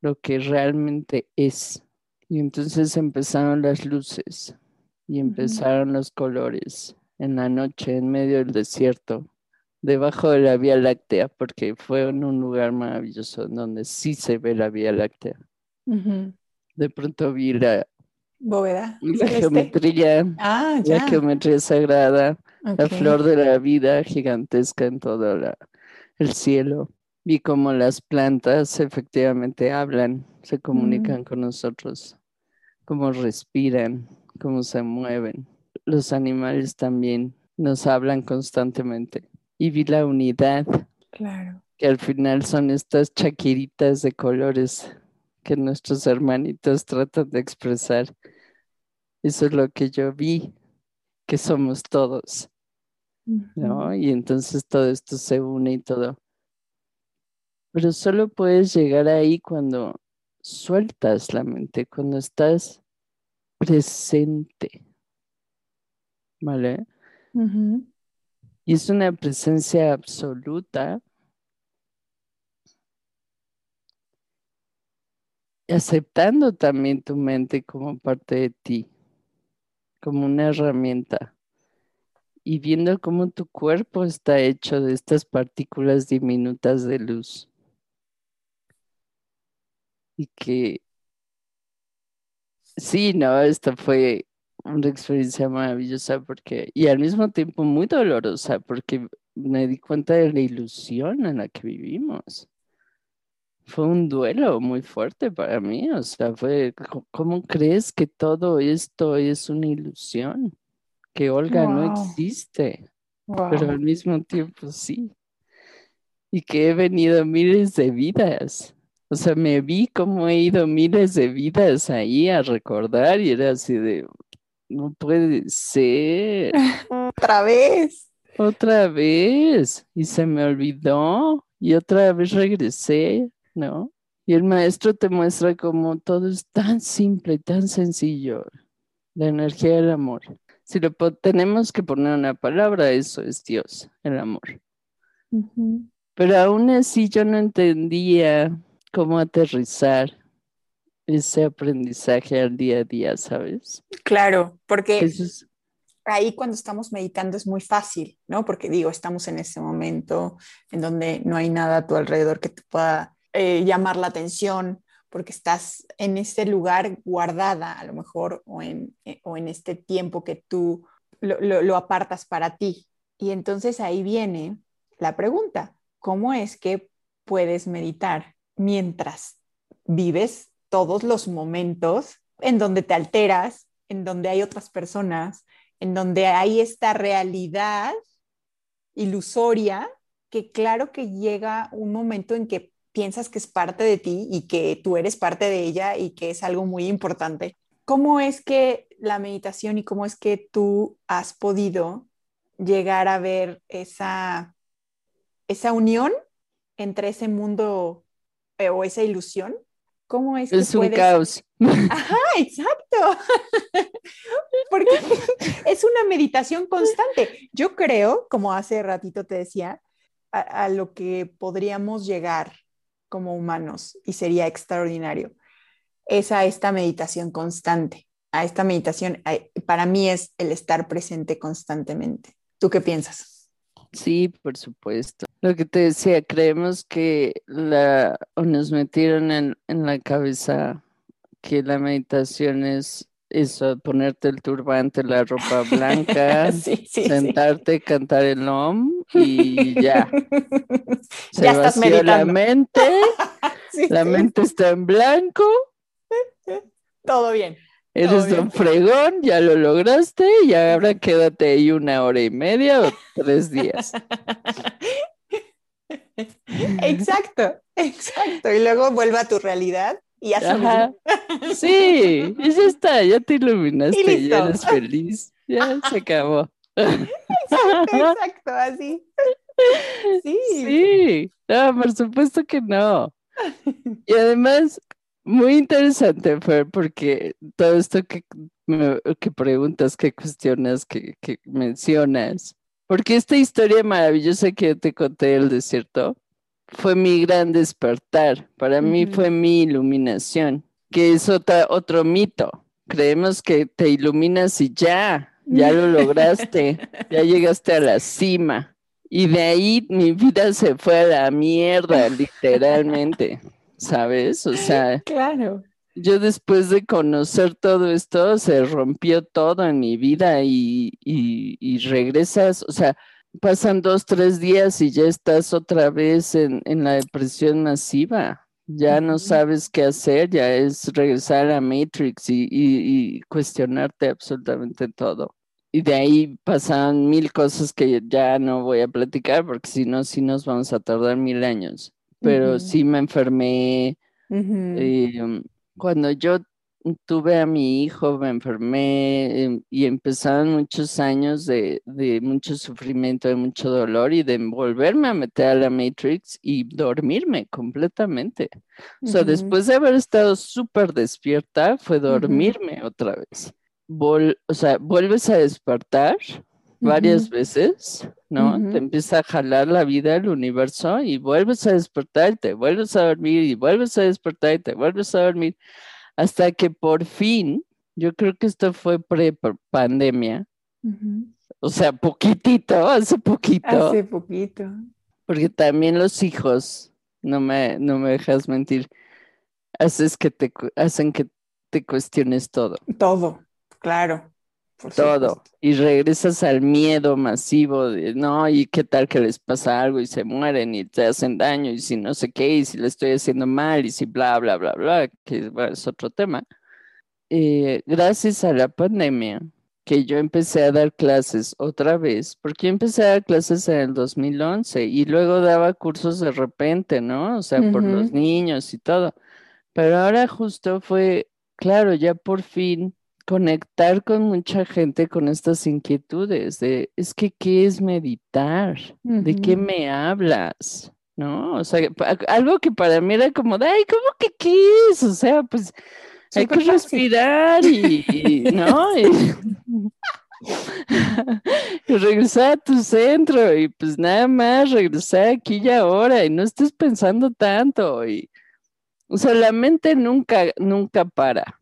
lo que realmente es. Y entonces empezaron las luces y empezaron los colores en la noche, en medio del desierto, debajo de la Vía Láctea, porque fue en un lugar maravilloso donde sí se ve la Vía Láctea. De pronto vi la, Bóveda. la celeste. geometría, Ah, la geometría sagrada, la flor de la vida gigantesca en todo la- el cielo. Vi cómo las plantas efectivamente hablan, se comunican con nosotros, cómo respiran, cómo se mueven. Los animales también nos hablan constantemente. Y vi la unidad, Claro. que al final son estas chaquiritas de colores que nuestros hermanitos tratan de expresar. Eso es lo que yo vi. que somos todos, ¿no? Y entonces todo esto se une y todo. Pero solo puedes llegar ahí cuando sueltas la mente, cuando estás presente, ¿vale? Y es una presencia absoluta. Aceptando también tu mente como parte de ti, como una herramienta. Y viendo cómo tu cuerpo está hecho de estas partículas diminutas de luz. Y que sí, no, esto fue una experiencia maravillosa porque, y al mismo tiempo muy dolorosa porque me di cuenta de la ilusión en la que vivimos. Fue un duelo muy fuerte para mí, o sea, fue, ¿cómo crees que todo esto es una ilusión? Que Olga no existe, pero al mismo tiempo sí. Y que he venido miles de vidas. O sea, me vi como he ido miles de vidas ahí a recordar y era así de, no puede ser. Otra vez. Otra vez. Y se me olvidó. Y otra vez regresé, ¿no? Y el maestro te muestra cómo todo es tan simple, tan sencillo. La energía del amor. Si lo tenemos que poner una palabra, eso es Dios, el amor. Pero aún así yo no entendía cómo aterrizar ese aprendizaje al día a día, ¿sabes? Claro, porque ahí cuando estamos meditando es muy fácil, ¿no? Porque digo, estamos en ese momento en donde no hay nada a tu alrededor que te pueda eh, llamar la atención, porque estás en ese lugar guardada a lo mejor o en, eh, o en este tiempo que tú lo, lo apartas para ti. Y entonces ahí viene la pregunta, ¿cómo es que puedes meditar mientras vives todos los momentos en donde te alteras, en donde hay otras personas, en donde hay esta realidad ilusoria que claro que llega un momento en que piensas que es parte de ti y que tú eres parte de ella y que es algo muy importante. ¿Cómo es que la meditación y cómo es que tú has podido llegar a ver esa, esa unión entre ese mundo eh, o esa ilusión ¿Cómo es, es un caos. Ajá, exacto. Porque es una meditación constante. Yo creo, como hace ratito te decía, a, lo que podríamos llegar como humanos y sería extraordinario, es a esta meditación constante. A esta meditación, para mí es el estar presente constantemente. ¿Tú qué piensas? Sí, por supuesto. Lo que te decía, creemos que la, nos metieron en, la cabeza que la meditación es eso, ponerte el turbante, la ropa blanca, sentarte, cantar el OM y ya. Se ya estás meditando. la mente, la mente está en blanco. Todo bien. Eres un fregón, ya lo lograste y ahora quédate ahí una hora y media o tres días. Exacto, exacto. Y luego vuelve a tu realidad y ya Sí, y ya está, ya te iluminaste, ya eres feliz, ya se acabó. Exacto, exacto, así. Sí. Sí, no, por supuesto que no. Y además, muy interesante, Fer, porque todo esto que, que preguntas, que cuestionas, que, que mencionas, porque esta historia maravillosa que te conté del desierto fue mi gran despertar. Para mí fue mi iluminación, que es otra, otro mito. Creemos que te iluminas y ya, ya lo lograste, ya llegaste a la cima. Y de ahí mi vida se fue a la mierda, literalmente, ¿sabes? O sea, claro yo después de conocer todo esto, se rompió todo en mi vida y, regresas, o sea, pasan dos, tres días y ya estás otra vez en, la depresión masiva. Ya no sabes qué hacer, ya es regresar a Matrix y, y cuestionarte absolutamente todo. Y de ahí pasan mil cosas que ya no voy a platicar porque si no, sí nos vamos a tardar mil años. Pero sí me enfermé, cuando yo tuve a mi hijo, me enfermé em, y empezaron muchos años de, de, mucho sufrimiento, de mucho dolor y de volverme a meter a la Matrix y dormirme completamente. O sea, después de haber estado súper despierta, fue dormirme otra vez. o sea, vuelves a despertar varias veces, ¿no? Te empieza a jalar la vida, el universo y vuelves a despertar, te vuelves a dormir y vuelves a despertar y te vuelves a dormir hasta que por fin, yo creo que esto fue pre-pandemia, o sea, poquitito, hace poquito. Hace poquito. Porque también los hijos, no me, no me dejas mentir, haces que te, hacen que te cuestiones todo. Todo, claro. Todo. Y regresas al miedo masivo de, no, y qué tal que les pasa algo y se mueren y te hacen daño y si no sé qué, y si le estoy haciendo mal y si bla, bla, bla, bla, que es otro tema. Eh, gracias a la pandemia, que yo empecé a dar clases otra vez, porque yo empecé a dar clases en el 2011 y luego daba cursos de repente, ¿no? O sea, por los niños y todo. Pero ahora justo fue, claro, ya por fin conectar con mucha gente con estas inquietudes de, es que, ¿qué es meditar? ¿De qué me hablas? ¿No? O sea, algo que para mí era como, ay, ¿cómo que qué es? O sea, pues hay que respirar y, ¿no? Y, regresar a tu centro y pues nada más regresar aquí y ahora y no estés pensando tanto y, o sea, la mente nunca, nunca para.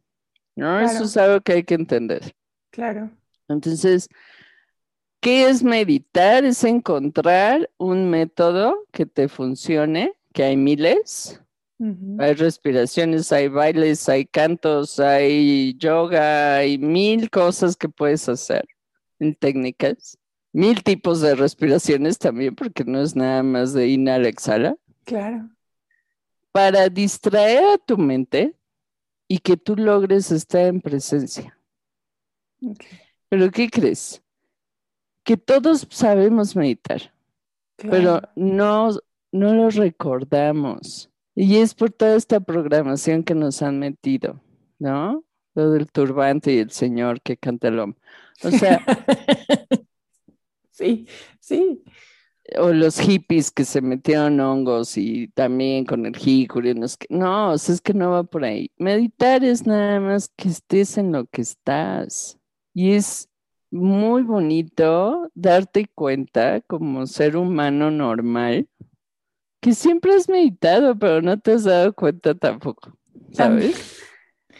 ¿No? Eso es algo que hay que entender. Claro. Entonces, ¿qué es meditar? Es encontrar un método que te funcione, que hay miles. Hay respiraciones, hay bailes, hay cantos, hay yoga, hay mil cosas que puedes hacer en técnicas. Mil tipos de respiraciones también, porque no es nada más de inhala, exhala. Claro. Para distraer a tu mente, y que tú logres estar en presencia. Pero ¿qué crees? Que todos sabemos meditar, pero no, no lo recordamos. Y es por toda esta programación que nos han metido, ¿no? Lo del turbante y el señor que canta el hombre. O sea. sí, sí o los hippies que se metieron hongos y también con el hícory, no, o sea, es que no va por ahí. Meditar es nada más que estés en lo que estás. Y es muy bonito darte cuenta como ser humano normal que siempre has meditado, pero no te has dado cuenta tampoco, ¿sabes?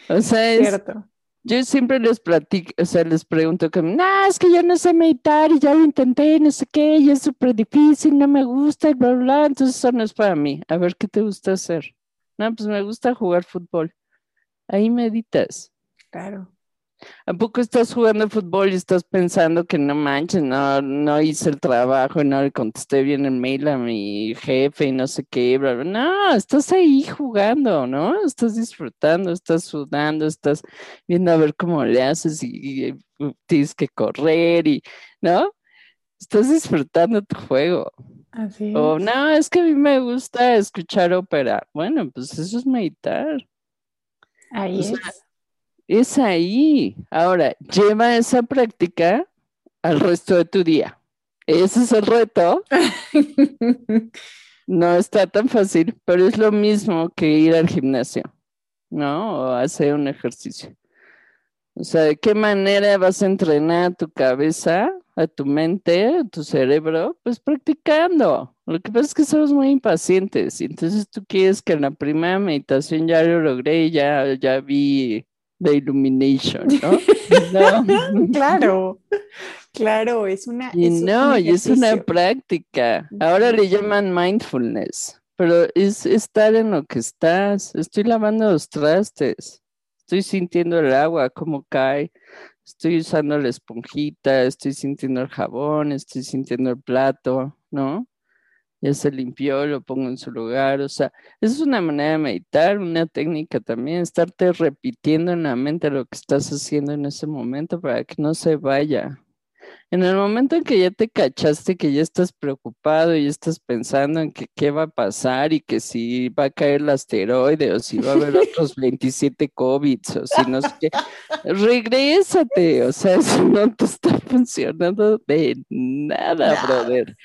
O sea, es, Cierto. Yo siempre les platico, o sea, les pregunto que, no, es que yo no sé meditar y ya lo intenté, no sé qué, y es súper difícil, no me gusta, y bla, bla, bla, entonces eso no es para mí. A ver, ¿qué te gusta hacer? No, pues me gusta jugar fútbol. Ahí meditas. Claro. ¿A poco estás jugando fútbol y estás pensando que no manches, no, no hice el trabajo, no le contesté bien el mail a mi jefe y no sé qué, bla, no, estás ahí jugando, ¿no? Estás disfrutando, estás sudando, estás viendo a ver cómo le haces y, uh, tienes que correr y, ¿no? Estás disfrutando tu juego. Así es. O no, es que a mí me gusta escuchar ópera. Bueno, pues eso es meditar. Ahí es es ahí. Ahora, lleva esa práctica al resto de tu día. Ese es el reto. no está tan fácil, pero es lo mismo que ir al gimnasio, ¿no? O hacer un ejercicio. O sea, ¿de qué manera vas a entrenar tu cabeza, a tu mente, a tu cerebro? Pues practicando. Lo que pasa es que somos muy impacientes y entonces tú quieres que en la primera meditación ya lo logré, ya, ya vi de Illumination, ¿no? claro, claro, es una... Y no, y es una práctica. Ahora le llaman mindfulness, pero es estar en lo que estás. Estoy lavando los trastes, estoy sintiendo el agua, cómo cae, estoy usando la esponjita, estoy sintiendo el jabón, estoy sintiendo el plato, ¿no? Ya se limpió, lo pongo en su lugar, o sea, es una manera de meditar, una técnica también, estarte repitiendo en la mente lo que estás haciendo en ese momento para que no se vaya. en el momento en que ya te cachaste, que ya estás preocupado y estás pensando en que qué va a pasar y que si va a caer el asteroide o si va a haber otros 27 COVID o si no sé qué, regrésate, o sea, eso no te está funcionando de nada, brother.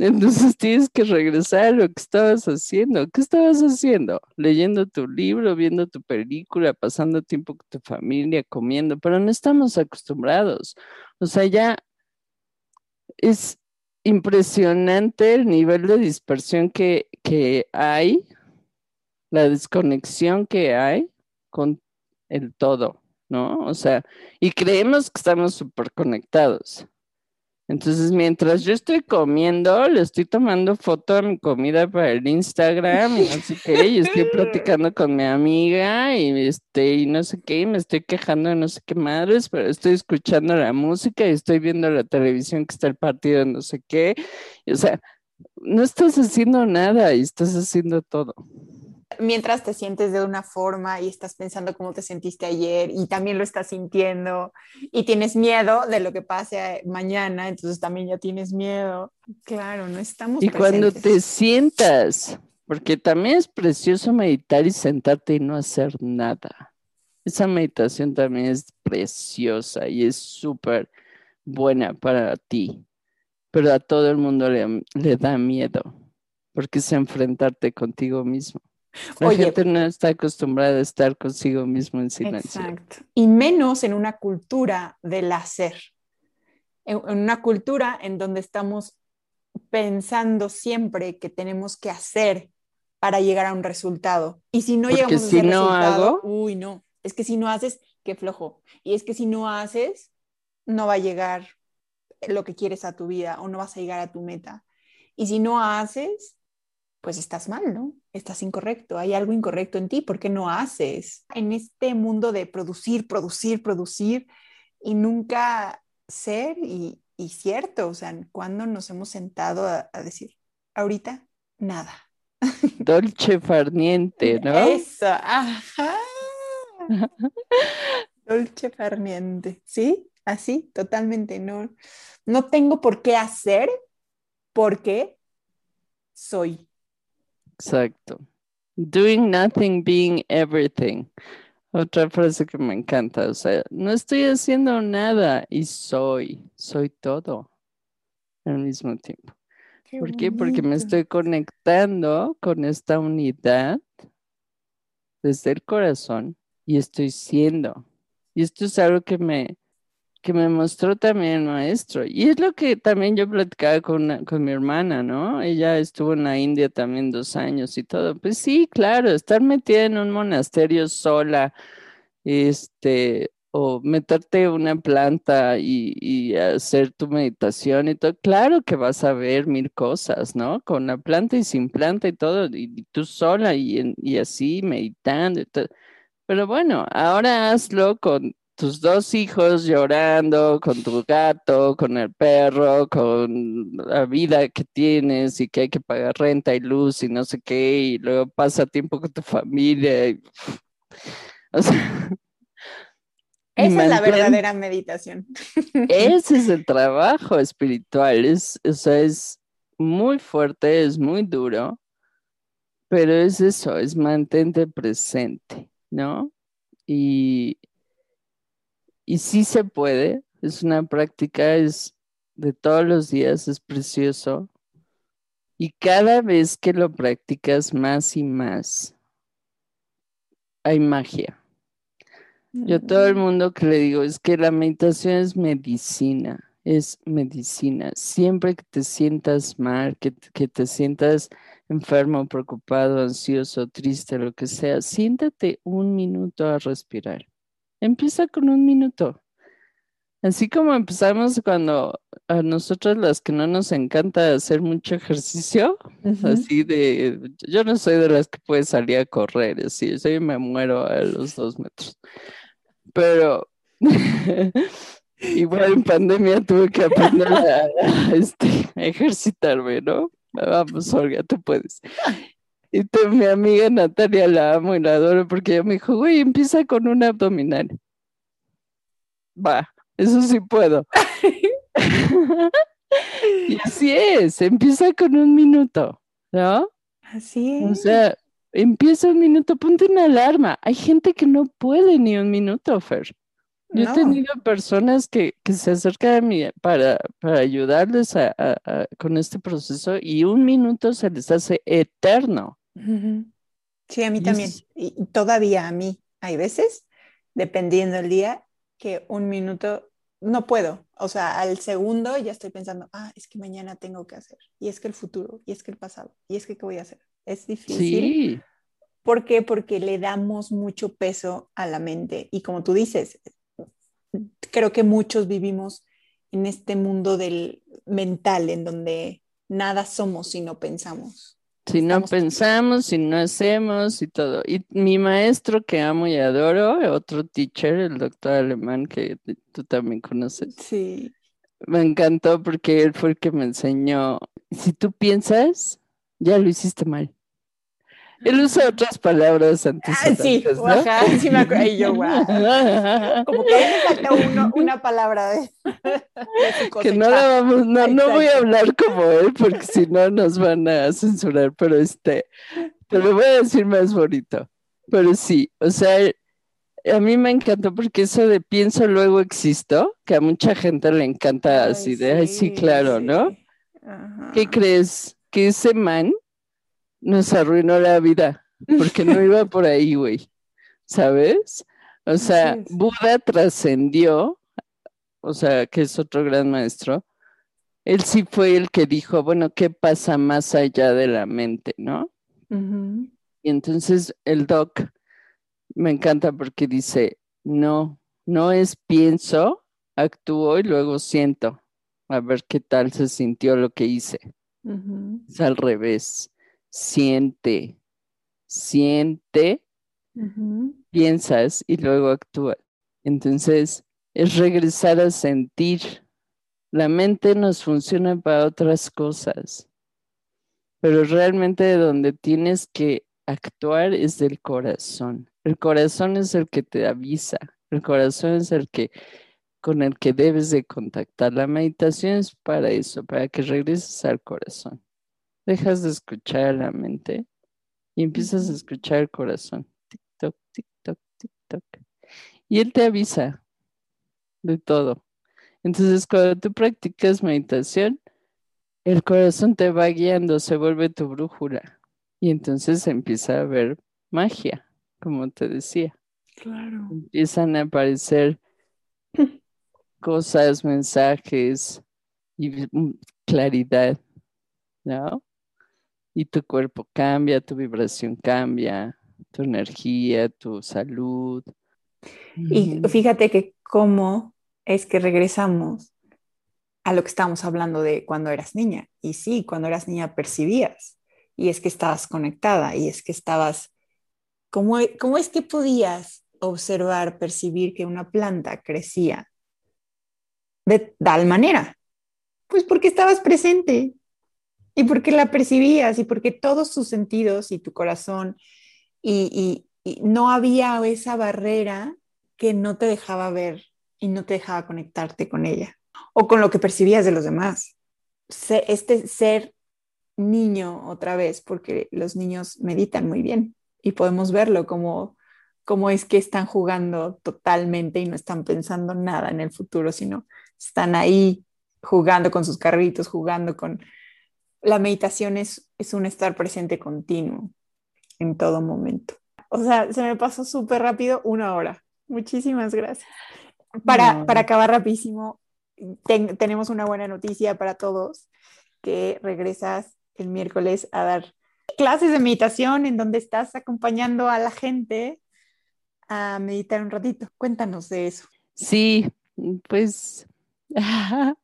Entonces tienes que regresar a lo que estabas haciendo. ¿Qué estabas haciendo? Leyendo tu libro, viendo tu película, pasando tiempo con tu familia, comiendo, pero no estamos acostumbrados. O sea, ya es impresionante el nivel de dispersión que, que hay, la desconexión que hay con el todo, ¿no? O sea, y creemos que estamos súper conectados. Entonces, mientras yo estoy comiendo, le estoy tomando foto a mi comida para el Instagram y no sé qué, y estoy platicando con mi amiga y este, y no sé qué, y me estoy quejando de no sé qué madres, pero estoy escuchando la música y estoy viendo la televisión que está el partido de no sé qué. o sea, no estás haciendo nada y estás haciendo todo mientras te sientes de una forma y estás pensando cómo te sentiste ayer y también lo estás sintiendo y tienes miedo de lo que pase mañana, entonces también ya tienes miedo. Claro, no estamos. Y cuando te sientas, porque también es precioso meditar y sentarte y no hacer nada. Esa meditación también es preciosa y es súper buena para ti, pero a todo el mundo le, le da miedo porque es enfrentarte contigo mismo. La gente no está acostumbrada a estar consigo mismo en silencio. Exacto. Y menos en una cultura del hacer. En, una cultura en donde estamos pensando siempre que tenemos que hacer para llegar a un resultado. Y si no llegamos a ese resultado, uy, no. Es que si no haces, qué flojo. Y es que si no haces, no va a llegar lo que quieres a tu vida o no vas a llegar a tu meta. Y si no haces, pues estás mal, ¿no? Estás incorrecto, hay algo incorrecto en ti, ¿por qué no haces? En este mundo de producir, producir, producir y nunca ser y, cierto, o sea, ¿cuándo nos hemos sentado a, decir, ahorita, nada? Dolce farniente, ¿no? Eso, ajá. Dolce farniente, ¿sí? Así, totalmente, no, no tengo por qué hacer porque soy. Exacto. Doing nothing, being everything. Otra frase que me encanta, o sea, no estoy haciendo nada y soy, soy todo al mismo tiempo. ¿Por qué? Porque me estoy conectando con esta unidad desde el corazón y estoy siendo. Y esto es algo que me, que me mostró también el maestro. Y es lo que también yo platicaba con, con mi hermana, ¿no? Ella estuvo en la India también dos años y todo. Pues sí, claro, estar metida en un monasterio sola, este, o meterte una planta y, hacer tu meditación y todo, claro que vas a ver mil cosas, ¿no? Con la planta y sin planta y todo, y, tú sola y, y así meditando y todo. Pero bueno, ahora hazlo con tus dos hijos llorando, con tu gato, con el perro, con la vida que tienes y que hay que pagar renta y luz y no sé qué, y luego pasa tiempo con tu familia. esa es la verdadera meditación. Ese es el trabajo espiritual, es, o sea, es muy fuerte, es muy duro, pero es eso, es mantente presente, ¿no? Y, y sí se puede, es una práctica, es de todos los días, es precioso. Y cada vez que lo practicas más y más, hay magia. Yo a todo el mm. mundo que le digo es que la meditación es medicina, es medicina. Siempre que te sientas mal, que, que te sientas enfermo, preocupado, ansioso, triste, lo que sea, siéntate un minuto a respirar. Empieza con un minuto. Así como empezamos cuando a nosotros las que no nos encanta hacer mucho ejercicio, así de, yo no soy de las que puede salir a correr, así, yo me muero a los dos metros. Pero igual en pandemia tuve que aprender a, este, ejercitarme, ¿no? Vamos, Olga, tú puedes. Y mi amiga Natalia la amo y la adoro porque ella me dijo, güey, empieza con un abdominal. Va, eso sí puedo. y así es, empieza con un minuto, ¿no? Así O es. sea, empieza un minuto, ponte una alarma. Hay gente que no puede ni un minuto, Fer. Yo he tenido personas que, que se acercan a mí para, para ayudarles a- a- a- con este proceso y un minuto se les hace eterno. Sí, a mí Y también. es- Y todavía a mí. Hay veces, dependiendo del día, que un minuto no puedo. O sea, al segundo ya estoy pensando, ah, es que mañana tengo que hacer. Y es que el futuro, y es que el pasado, y es que qué voy a hacer. Es difícil. Sí, ¿Por qué? Porque le damos mucho peso a la mente. Y como tú dices, creo que muchos vivimos en este mundo del mental, en donde nada somos si no pensamos. Si no Estamos- pensamos, si no hacemos y todo. Y mi maestro que amo y adoro, otro teacher, el doctor alemán que tú también conoces, Sí. me encantó porque él fue el que me enseñó, si tú piensas, ya lo hiciste mal. Él usa otras palabras antes. Ah, sí, ajá, sí me acuerdo. Y yo, guau. Como que ahí me falta uno- una palabra de, de Que no la vamos, no, no voy a hablar como él porque si no nos van a censurar, pero este, te lo voy a decir más bonito. Pero sí, o sea, a mí me encantó porque eso de pienso luego existo, que a mucha gente le encanta así de, ay, sí, claro, ¿no? Ajá. ¿Qué crees? Que ese man nos arruinó la vida porque no iba por ahí, güey. ¿Sabes? O sea. Buda trascendió, o sea, que es otro gran maestro. Él sí fue el que dijo, bueno, ¿qué pasa más allá de la mente, no? Y entonces el doc me encanta porque dice, no, no es pienso, actúo y luego siento. A ver qué tal se sintió lo que hice. Es al revés. Siente, siente, piensas y luego actúas. Entonces, es regresar a sentir. La mente nos funciona para otras cosas, pero realmente de donde tienes que actuar es del corazón. El corazón es el que te avisa, el corazón es el que con el que debes de contactar. La meditación es para eso, para que regreses al corazón. Dejas de escuchar a la mente y empiezas a escuchar el corazón. Tic toc, tic toc, tic toc. Y él te avisa de todo. Entonces, cuando tú practicas meditación, el corazón te va guiando, se vuelve tu brújula. Y entonces empieza a haber magia, como te decía. Claro. Empiezan a aparecer cosas, mensajes y mm, claridad, ¿no? Y tu cuerpo cambia, tu vibración cambia, tu energía, tu salud. Y fíjate que cómo es que regresamos a lo que estábamos hablando de cuando eras niña. Y sí, cuando eras niña percibías. Y es que estabas conectada y es que estabas... ¿Cómo, e- cómo es que podías observar, percibir que una planta crecía de tal manera? Pues porque estabas presente y porque la percibías y porque todos tus sentidos y tu corazón y, y- y no había esa barrera que no te dejaba ver y no te dejaba conectarte con ella o con lo que percibías de los demás. Este ser niño otra vez, porque los niños meditan muy bien y podemos verlo como, como es que están jugando totalmente y no están pensando nada en el futuro, sino están ahí jugando con sus carritos, jugando con... La meditación es, es un estar presente continuo en todo momento. O sea, se me pasó súper rápido una hora. Muchísimas gracias. Para, No. para acabar rapidísimo, ten- tenemos una buena noticia para todos, que regresas el miércoles a dar clases de meditación en donde estás acompañando a la gente a meditar un ratito. Cuéntanos de eso. Sí, pues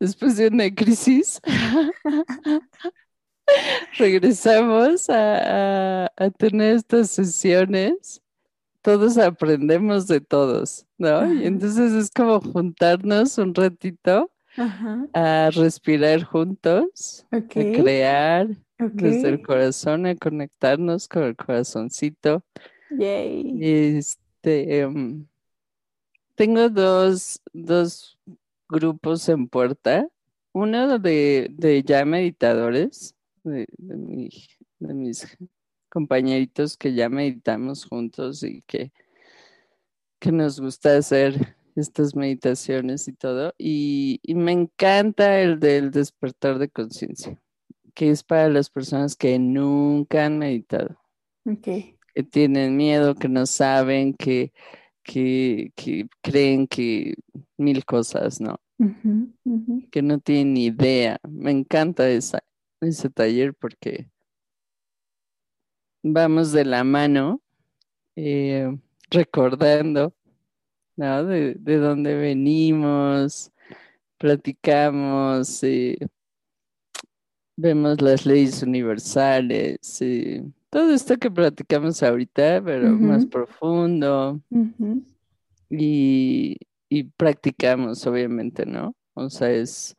después de una crisis, regresamos a, a- a tener estas sesiones. Todos aprendemos de todos, ¿no? Y entonces es como juntarnos un ratito Ajá. a respirar juntos, a crear desde el corazón, a conectarnos con el corazoncito. Yay. Este, em, tengo dos, dos grupos en puerta. Uno de, de ya meditadores, de, de mi- de mis compañeritos que ya meditamos juntos y que, que nos gusta hacer estas meditaciones y todo. Y, y me encanta el del despertar de conciencia, que es para las personas que nunca han meditado que tienen miedo, que no saben, que, que, que creen que mil cosas, ¿no? Que no tienen ni idea. Me encanta esa, ese taller porque vamos de la mano eh, recordando, ¿no? De, de dónde venimos, platicamos, eh, vemos las leyes universales, eh, todo esto que platicamos ahorita, pero más profundo y, y practicamos, obviamente, ¿no? O sea, es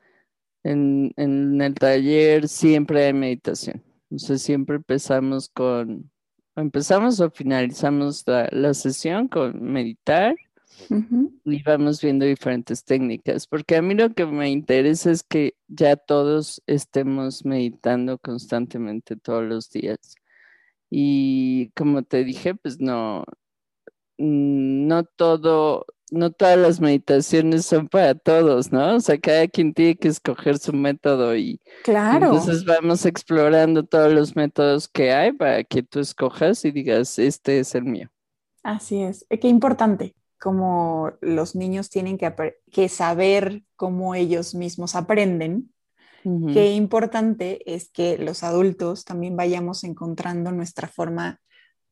en, en el taller siempre hay meditación. O sea, siempre empezamos con, empezamos o finalizamos la, la sesión con meditar y vamos viendo diferentes técnicas, porque a mí lo que me interesa es que ya todos estemos meditando constantemente todos los días. Y como te dije, pues no, no todo, no todas las meditaciones son para todos, ¿no? O sea, cada quien tiene que escoger su método y, Claro. entonces vamos explorando todos los métodos que hay para que tú escojas y digas, este es el mío. Así es. Eh, Qué importante. Como los niños tienen que, que saber cómo ellos mismos aprenden, Qué importante es que los adultos también vayamos encontrando nuestra forma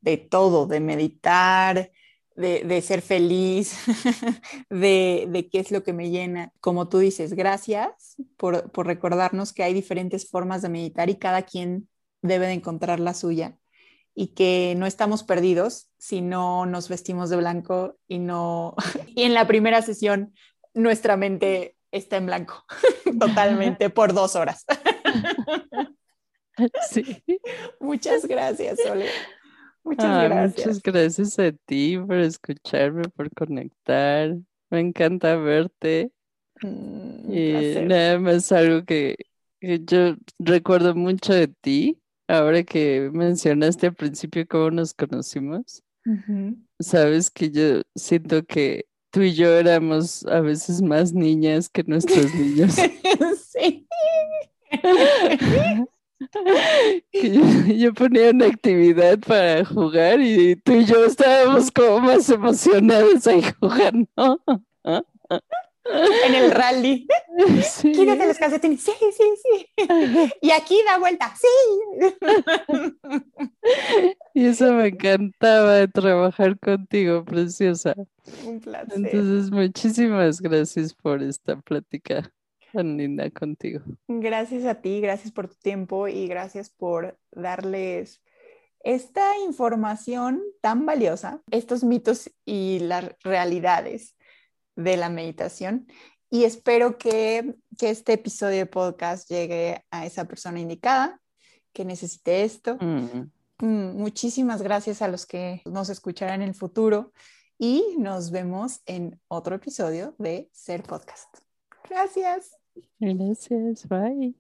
de todo, de meditar, de, de ser feliz, de, de qué es lo que me llena. Como tú dices, gracias por, por recordarnos que hay diferentes formas de meditar y cada quien debe de encontrar la suya y que no estamos perdidos si no nos vestimos de blanco y no y en la primera sesión nuestra mente está en blanco totalmente por dos horas. Sí. Muchas gracias, Ole. Muchas Ay, gracias. muchas gracias a ti por escucharme, por conectar. Me encanta verte. Mm, Y nada más algo que, que yo recuerdo mucho de ti, ahora que mencionaste al principio cómo nos conocimos. Sabes que yo siento que tú y yo éramos a veces más niñas que nuestros niños. Sí. Yo, yo ponía una actividad para jugar y tú y yo estábamos como más emocionadas ahí jugando. En el rally. Sí. Quítate los calcetines. Sí, sí, sí. Y aquí da vuelta. Sí. Y eso me encantaba de trabajar contigo, preciosa. Un placer. Entonces, muchísimas gracias por esta plática tan linda contigo. Gracias a ti, gracias por tu tiempo y gracias por darles esta información tan valiosa, estos mitos y las realidades de la meditación. Y espero que, que este episodio de podcast llegue a esa persona indicada que necesite esto. Mm. Mm, Muchísimas gracias a los que nos escucharán en el futuro y nos vemos en otro episodio de Ser Podcast. Gracias. Gracias, bye.